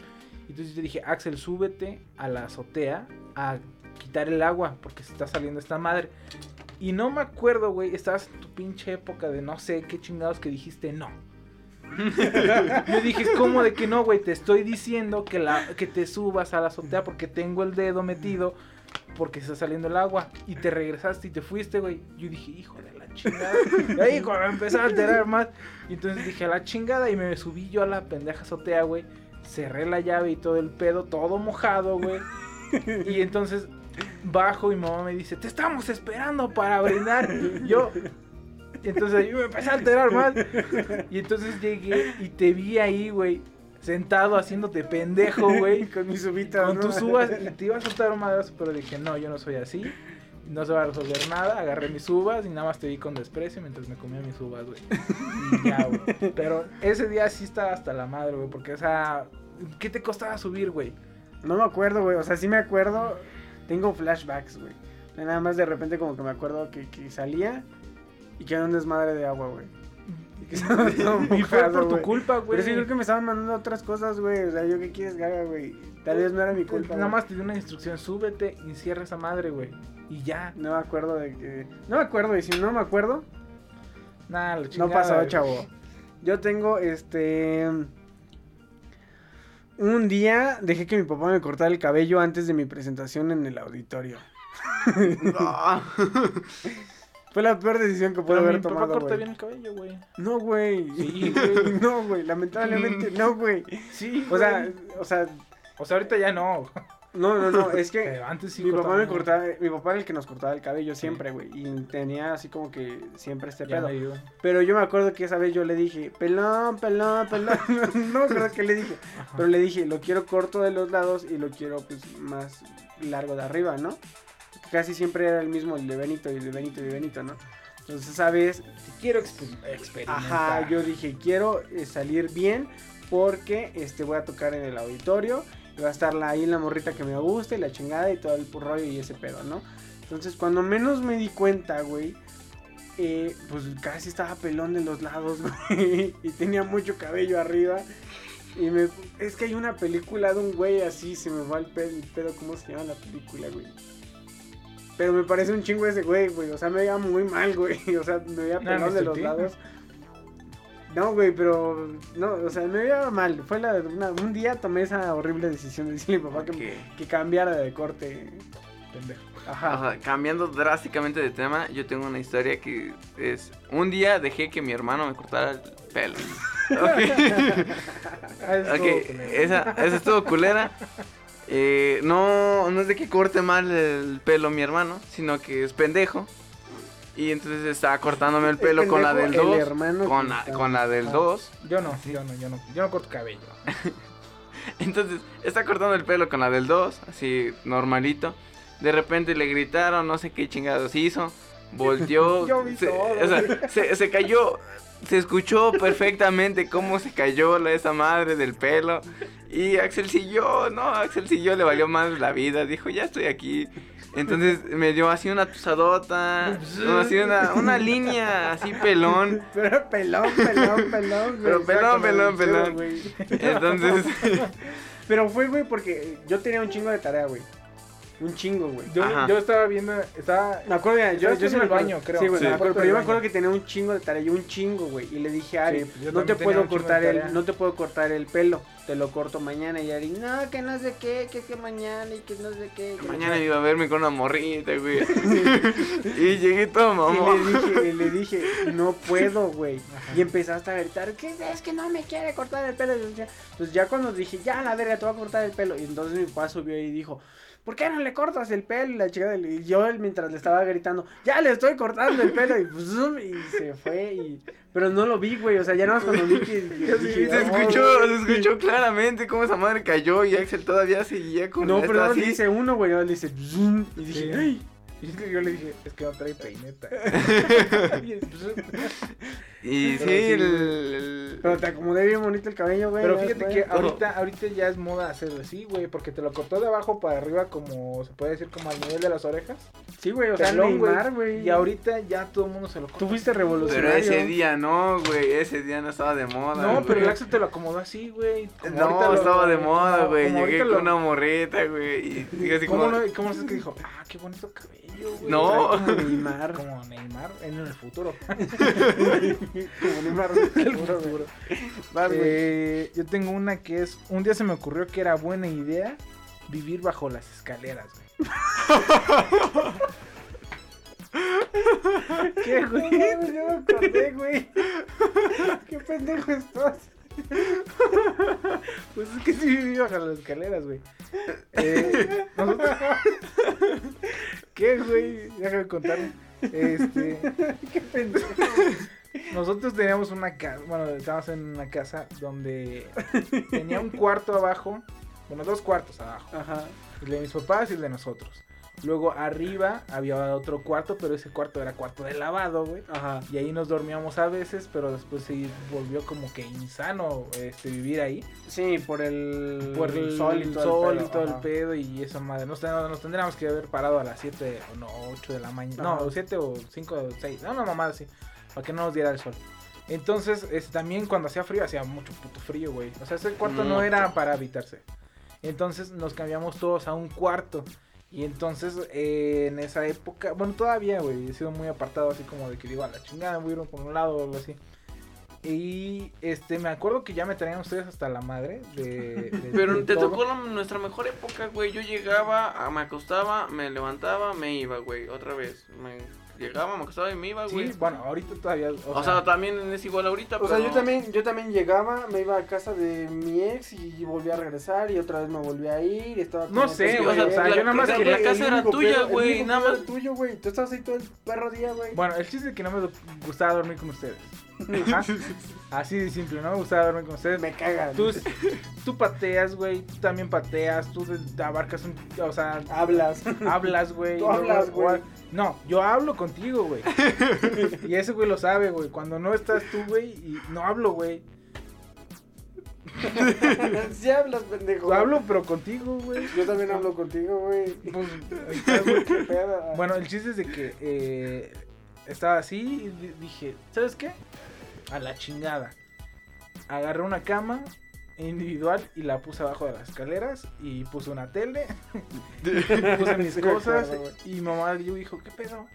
Y entonces yo dije, Axel, súbete a la azotea a quitar el agua porque se está saliendo esta madre. Y no me acuerdo, güey, estabas en tu pinche época de no sé qué chingados que dijiste no. Yo dije, ¿cómo de que no, güey? Te estoy diciendo que, la, que te subas a la azotea porque tengo el dedo metido porque está saliendo el agua. Y te regresaste y te fuiste, güey. Yo dije, hijo de la chingada. Y ahí cuando me empecé a alterar más. Y entonces dije, a la chingada. Y me subí yo a la pendeja azotea, güey. Cerré la llave y todo el pedo, todo mojado, güey. Y entonces bajo y mamá me dice, te estamos esperando para brindar. Yo, entonces yo me empecé a alterar más. Y entonces llegué y te vi ahí, güey, sentado haciéndote pendejo, güey. Con mis subitas. Con tus uvas y te iba a soltar un madrazo, pero dije, no, yo no soy así. No se va a resolver nada. Agarré mis uvas y nada más te vi con desprecio mientras me comía mis uvas, güey. Y ya, güey. Pero ese día sí estaba hasta la madre, güey, porque esa ¿Qué te costaba subir, güey? No me acuerdo, güey. O sea, sí me acuerdo. Tengo flashbacks, güey. Nada más de repente como que me acuerdo que, que salía y que era un desmadre de agua, güey. Y que estaba todo Y fue por tu culpa, güey. Pero sí creo que me estaban mandando otras cosas, güey. O sea, yo qué quieres haga, güey. Tal vez no era mi culpa. Nada más te dio una instrucción, súbete y cierra esa madre, güey. Y ya. No me acuerdo de que. No me acuerdo, y si no me acuerdo, Nada, lo no pasó, chavo. Yo tengo este. Un día dejé que mi papá me cortara el cabello antes de mi presentación en el auditorio. No. Fue la peor decisión que pude Pero haber mi papá tomado, corta güey. bien el cabello, güey. No, güey. Sí, güey. no, güey. Lamentablemente, no, güey. Sí, O sea, o sea, O sea, ahorita ya no. no, no, no. Es que Pero antes sí mi papá me cortaba, mi papá era el que nos cortaba el cabello siempre, güey. Y tenía así como que siempre este Ya pedo. Pero yo me acuerdo que esa vez yo le dije, pelón, pelón, pelón. no me acuerdo qué le dije. Pero le dije, lo quiero corto de los lados y lo quiero pues más largo de arriba, ¿no? Casi siempre era el mismo, el de Benito y el de Benito y el de Benito, ¿no? Entonces esa vez, Quiero exper- experimentar. ajá, yo dije, quiero eh, salir bien porque este voy a tocar en el auditorio y va a estar ahí la morrita que me gusta y la chingada y todo el rollo y ese pedo, ¿no? Entonces cuando menos me di cuenta, güey, eh, pues casi estaba pelón de los lados, güey, y tenía mucho cabello arriba. Y me, es que hay una película de un güey así, se me va el pedo, el pedo, ¿cómo se llama la película, güey? Pero me parece un chingo ese güey, güey, o sea, me veía muy mal, güey, o sea, me veía No, pelón de los lados. No, güey, pero, no, o sea, me veía mal. Fue la, una- un día tomé esa horrible decisión de decirle a mi papá que, que cambiara de corte. Pendejo. Ajá. Ajá, cambiando drásticamente de tema, yo tengo una historia que es... Un día dejé que mi hermano me cortara el pelo. Ok. Ah, eso Ok, estuvo culero. esa, esa estuvo culera. Eh, no, no es de que corte mal el pelo mi hermano, sino que es pendejo. Y entonces estaba cortándome el pelo con la del pendejo, el 2. hermano Con la, con la del Ah. 2. Yo no, yo no, yo no. Yo no corto cabello. Entonces está cortando el pelo con la del 2, así normalito. De repente le gritaron, no sé qué chingados hizo. Volteó. Yo vi se, todo, o sea, se, se cayó. Se escuchó perfectamente cómo se cayó la, esa madre del pelo. Y Axel siguió, no, Axel siguió, le valió más la vida. Dijo, ya estoy aquí. Entonces me dio así una tusadota, no, así una, una línea así pelón. Pero pelón, pelón, pelón, güey. Pero pelón, pelón, el pelón. Entonces, Pero fue, güey, porque yo tenía un chingo de tarea, güey. Un chingo, güey. Yo, Ajá. yo estaba viendo, estaba... Me acuerdo, mira, yo, yo en sí el baño, creo. Sí, güey, Sí. me acuerdo, Cuarto pero yo me acuerdo que tenía un chingo de tarea, yo un chingo, güey. Y le dije a Ari, Sí, pues no te puedo cortar el, no te puedo cortar el pelo, te lo corto mañana. Y Ari, no, que no sé qué, que, que mañana y que no sé qué. que mañana no sé iba a verme con una morrita, güey. y llegué todo Y mamón. le dije, y le dije, no puedo, güey. Y empezaste a gritar, ¿qué es que no me quiere cortar el pelo? Y decía, Pues ya cuando dije, ya la verga, te voy a cortar el pelo. Y entonces mi papá subió y dijo, ¿por qué no le cortas el pelo? Y la chica, y yo mientras le estaba gritando, ya le estoy cortando el pelo. Y, pues, zoom, y se fue. Y... Pero no lo vi, güey. O sea, ya nada más cuando vi que. se "Oh, escuchó, güey". se escuchó claramente cómo esa madre cayó y Axel todavía seguía con No, pero no así. le dice uno, güey. no le dice, zoom, y dije, Sí. ¡ay! Y es que yo le dije, es que no trae peineta. Y sí, Pero sí, el, Pero te acomodé bien bonito el cabello, güey. Pero fíjate que ahorita, ahorita ya es moda hacerlo así, güey, porque te lo cortó de abajo para arriba como, se puede decir, como al nivel de las orejas. Sí, güey, o sea, Pelón, güey. Neymar, güey. Y ahorita ya todo el mundo se lo corta. Tú fuiste así, Pero revolucionario. ese día no, güey, ese día no estaba de moda. No, güey. pero el Axel te lo acomodó así, güey. como No, lo- estaba de moda, güey. como Llegué con lo- una morrita, güey. Y dije así ¿Cómo, como. no, ¿Cómo es que dijo? Ah, qué bonito cabello, güey. No. Como Neymar. Como Neymar en el futuro. Como futuro. Vas. Eh, yo tengo una que es, un día se me ocurrió que era buena idea vivir bajo las escaleras, güey. ¿Qué, güey? No me acordé, güey. Qué pendejo estás. Pues es que sí viví bajo las escaleras, güey. Eh, nosotros- ¿Qué, güey? Déjame contar. Este, Qué pendejo. Nosotros teníamos una casa, bueno, estábamos en una casa donde tenía un cuarto abajo, bueno, dos cuartos abajo. Ajá. El de mis papás y el de nosotros. Luego arriba había otro cuarto, pero ese cuarto era cuarto de lavado, güey. Ajá. Y ahí nos dormíamos a veces, pero después se volvió como que insano este, vivir ahí. Sí, por el, Por el sol y todo, el, pedo, y todo el pedo y esa madre. Nos, nos tendríamos que haber parado a las 7 o no, 8 de la mañana. No, 7 o 5 o 6. No, no, mamada así. Para que no nos diera el sol. Entonces, este, también cuando hacía frío, hacía mucho puto frío, güey. O sea, ese cuarto no era para habitarse. Entonces nos cambiamos todos a un cuarto. Y entonces, eh, en esa época, bueno, todavía, güey, he sido muy apartado, así como de que digo, a la chingada, voy a ir por un lado o algo así. Y este, me acuerdo que ya me traían ustedes hasta la madre de. de- Pero de te todo. tocó la- nuestra mejor época, güey. Yo llegaba, me acostaba, me levantaba, me iba, güey. Otra vez. Me llegaba, me acostaba y me iba, güey. Sí, bueno, ahorita todavía. O, sea, también es igual ahorita, O sea, pero- yo también, yo también llegaba, me iba a casa de mi ex y volví a regresar y otra vez me volví a ir y estaba con No sé, güey. o sea, la- yo nada más la- quería. la casa era tuya, güey, nada más. era tuyo, güey. Tú estabas ahí todo el perro día, güey. Bueno, el chiste es que no me gustaba dormir con ustedes. Ajá. Así de simple, no me gustaba dormir con ustedes. me cagan. Tú, tú pateas, güey, tú también pateas, tú abarcas un... O sea, hablas. hablas, güey. Tú luego- hablas, güey. o- No, yo hablo contigo, güey. y ese güey lo sabe, güey. Cuando no estás tú, güey, y no hablo, güey. sí hablas, pendejo. Hablo, pero contigo, güey. Yo también hablo contigo, güey. Pues, estás, güey, Qué pedo. Bueno, el chiste es de que eh, estaba así y di- dije, ¿sabes qué? A la chingada. Agarré una cama individual y la puse abajo de las escaleras y puse una tele, puse mis cosas y mamá yo dijo, ¿qué pedo?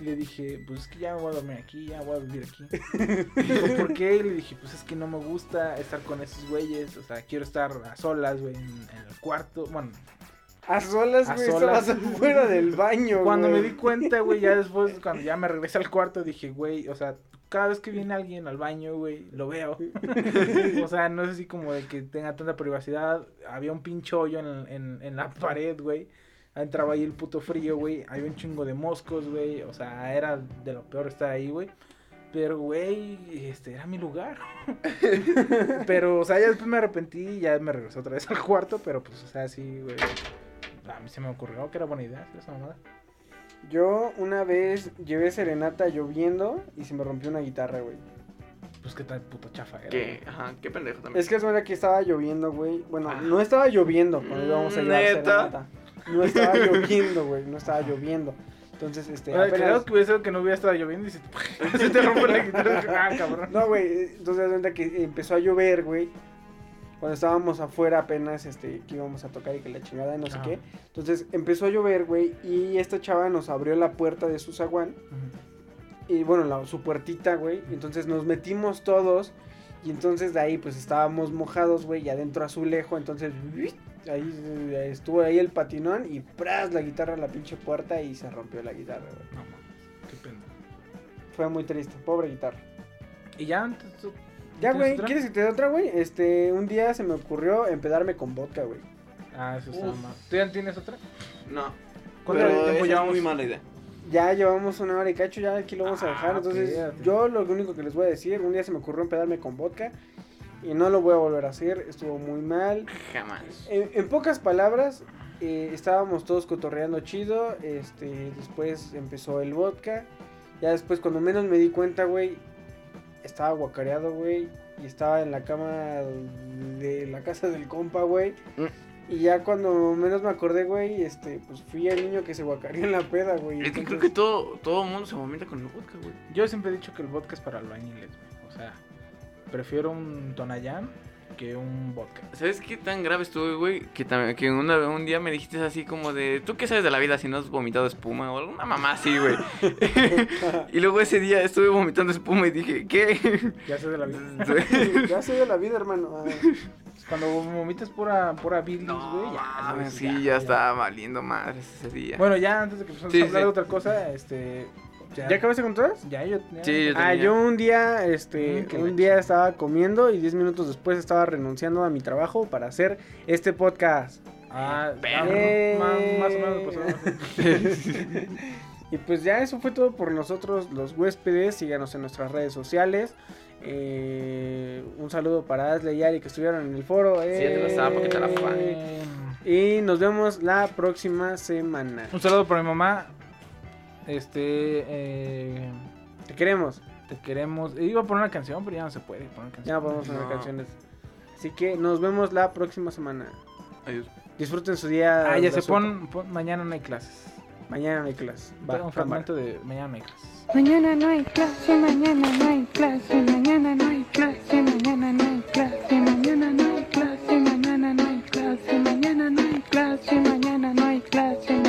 Y le dije, pues es que ya me voy a dormir aquí, ya voy a vivir aquí. Y dijo, ¿por qué? Y le dije, pues es que no me gusta estar con esos güeyes, o sea, quiero estar a solas, güey, en, en el cuarto. Bueno, A solas, güey. solas. Estabas afuera del baño, Cuando me di cuenta, güey, ya después, cuando ya me regresé al cuarto, dije, güey, o sea, cada vez que viene alguien al baño, güey, lo veo. o sea, no es así como de que tenga tanta privacidad. Había un pinche hoyo en, en, en la pared, güey. Entraba ahí el puto frío, güey. Había un chingo de moscos, güey. O sea, era de lo peor estar ahí, güey. Pero, güey, este era mi lugar. pero, o sea, ya después me arrepentí y ya me regresé otra vez al cuarto. Pero, pues, o sea, sí, güey. A mí se me ocurrió que era buena idea hacer esa mamada. Yo una vez llevé serenata lloviendo y se me rompió una guitarra, güey. Pues qué tal puto chafa era. ¿Qué? Ajá, qué pendejo también. Es que es verdad que estaba lloviendo, güey. Bueno, Ah. no estaba lloviendo cuando íbamos a llevar ¿Neta? serenata. No estaba lloviendo, güey. No estaba lloviendo. Entonces, este, Oye, apenas- que hubiera sido que no hubiera estado lloviendo y se, se te rompe la guitarra. Ah, cabrón. No, güey, eh, entonces de cuenta que empezó a llover, güey. Cuando estábamos afuera apenas, este, que íbamos a tocar y que la chingada, no sé qué. Entonces empezó a llover, güey, y esta chava nos abrió la puerta de su zaguán. Y bueno, la- su puertita, güey. y Entonces nos metimos todos. Y entonces de ahí, pues estábamos mojados, güey, y adentro azulejo. Entonces, ahí eh, estuvo ahí el patinón y ¡pras! la guitarra a la pinche puerta y se rompió la guitarra, güey. No, mames, qué pena. Fue muy triste, pobre guitarra. Y ya, ¿tú- Ya, ¿tienes güey? ¿quieres que te dé otra, güey? Este, un día se me ocurrió empedarme con vodka, güey. Ah, eso está Uf. mal. ¿Tú ya tienes otra? No. ¿Cuánto Pero tiempo esa es llevamos? muy mala idea. Ya llevamos una hora y cacho, ya aquí lo vamos a Ah, dejar. Entonces, yo lo único que les voy a decir, un día se me ocurrió empedarme con vodka y no lo voy a volver a hacer, estuvo muy mal. Jamás. En, en pocas palabras, eh, estábamos todos cotorreando chido, este, después empezó el vodka, ya después cuando menos me di cuenta, güey, estaba guacareado, güey, y estaba en la cama de la casa del compa, güey. Mm. Y ya cuando menos me acordé, güey, este, pues fui el niño que se guacareó en la peda, güey. Es que creo que todo, todo el mundo se vomita con el vodka, güey. Yo siempre he dicho que el vodka es para albañiles, güey. O sea, prefiero un Tonayán que un vodka. ¿Sabes qué tan grave estuve, güey? Que, también, que una, un día me dijiste así como de, ¿tú qué sabes de la vida si no has vomitado espuma o alguna mamá así, güey? y luego ese día estuve vomitando espuma y dije, ¿qué? Ya sé de la vida. ya sé de la vida, hermano. Ah, Cuando vomitas pura, pura bilis, güey, No, ya. dices, sí, ya, estaba valiendo madres ese día. Bueno, ya antes de que empecemos Sí, a hablar sí. de otra cosa, este. Ya, ¿Ya acabaste con todas? Ya, yo. ya- Sí, yo Ah, yo un día, este, Mm, un día estaba comiendo y 10 minutos después estaba renunciando a mi trabajo para hacer este podcast. Ah, Perro. ah, más, más o menos. Pues, Y pues ya eso fue todo por nosotros los huéspedes. Síganos en nuestras redes sociales. Eh, un saludo para Asle y Ari que estuvieron en el foro. Sí, ya te lo estaba porque te la fan. Eh, Y nos vemos la próxima semana. Un saludo para mi mamá. Este. Eh, te queremos. Te queremos. Iba a poner una canción, pero ya no se puede poner canciones. Ya podemos poner no. canciones. Así que nos vemos la próxima semana. Adiós. Disfruten su día. Ah, ya se pon, pon, Mañana no hay clases. Mañana no hay clases. Va, un fragmento de Mañana no hay clases. Mañana no hay clase, mañana no hay clase, mañana no hay clase, mañana no hay clase, mañana no hay clase, mañana no hay clase, mañana no hay clase, mañana no hay clase.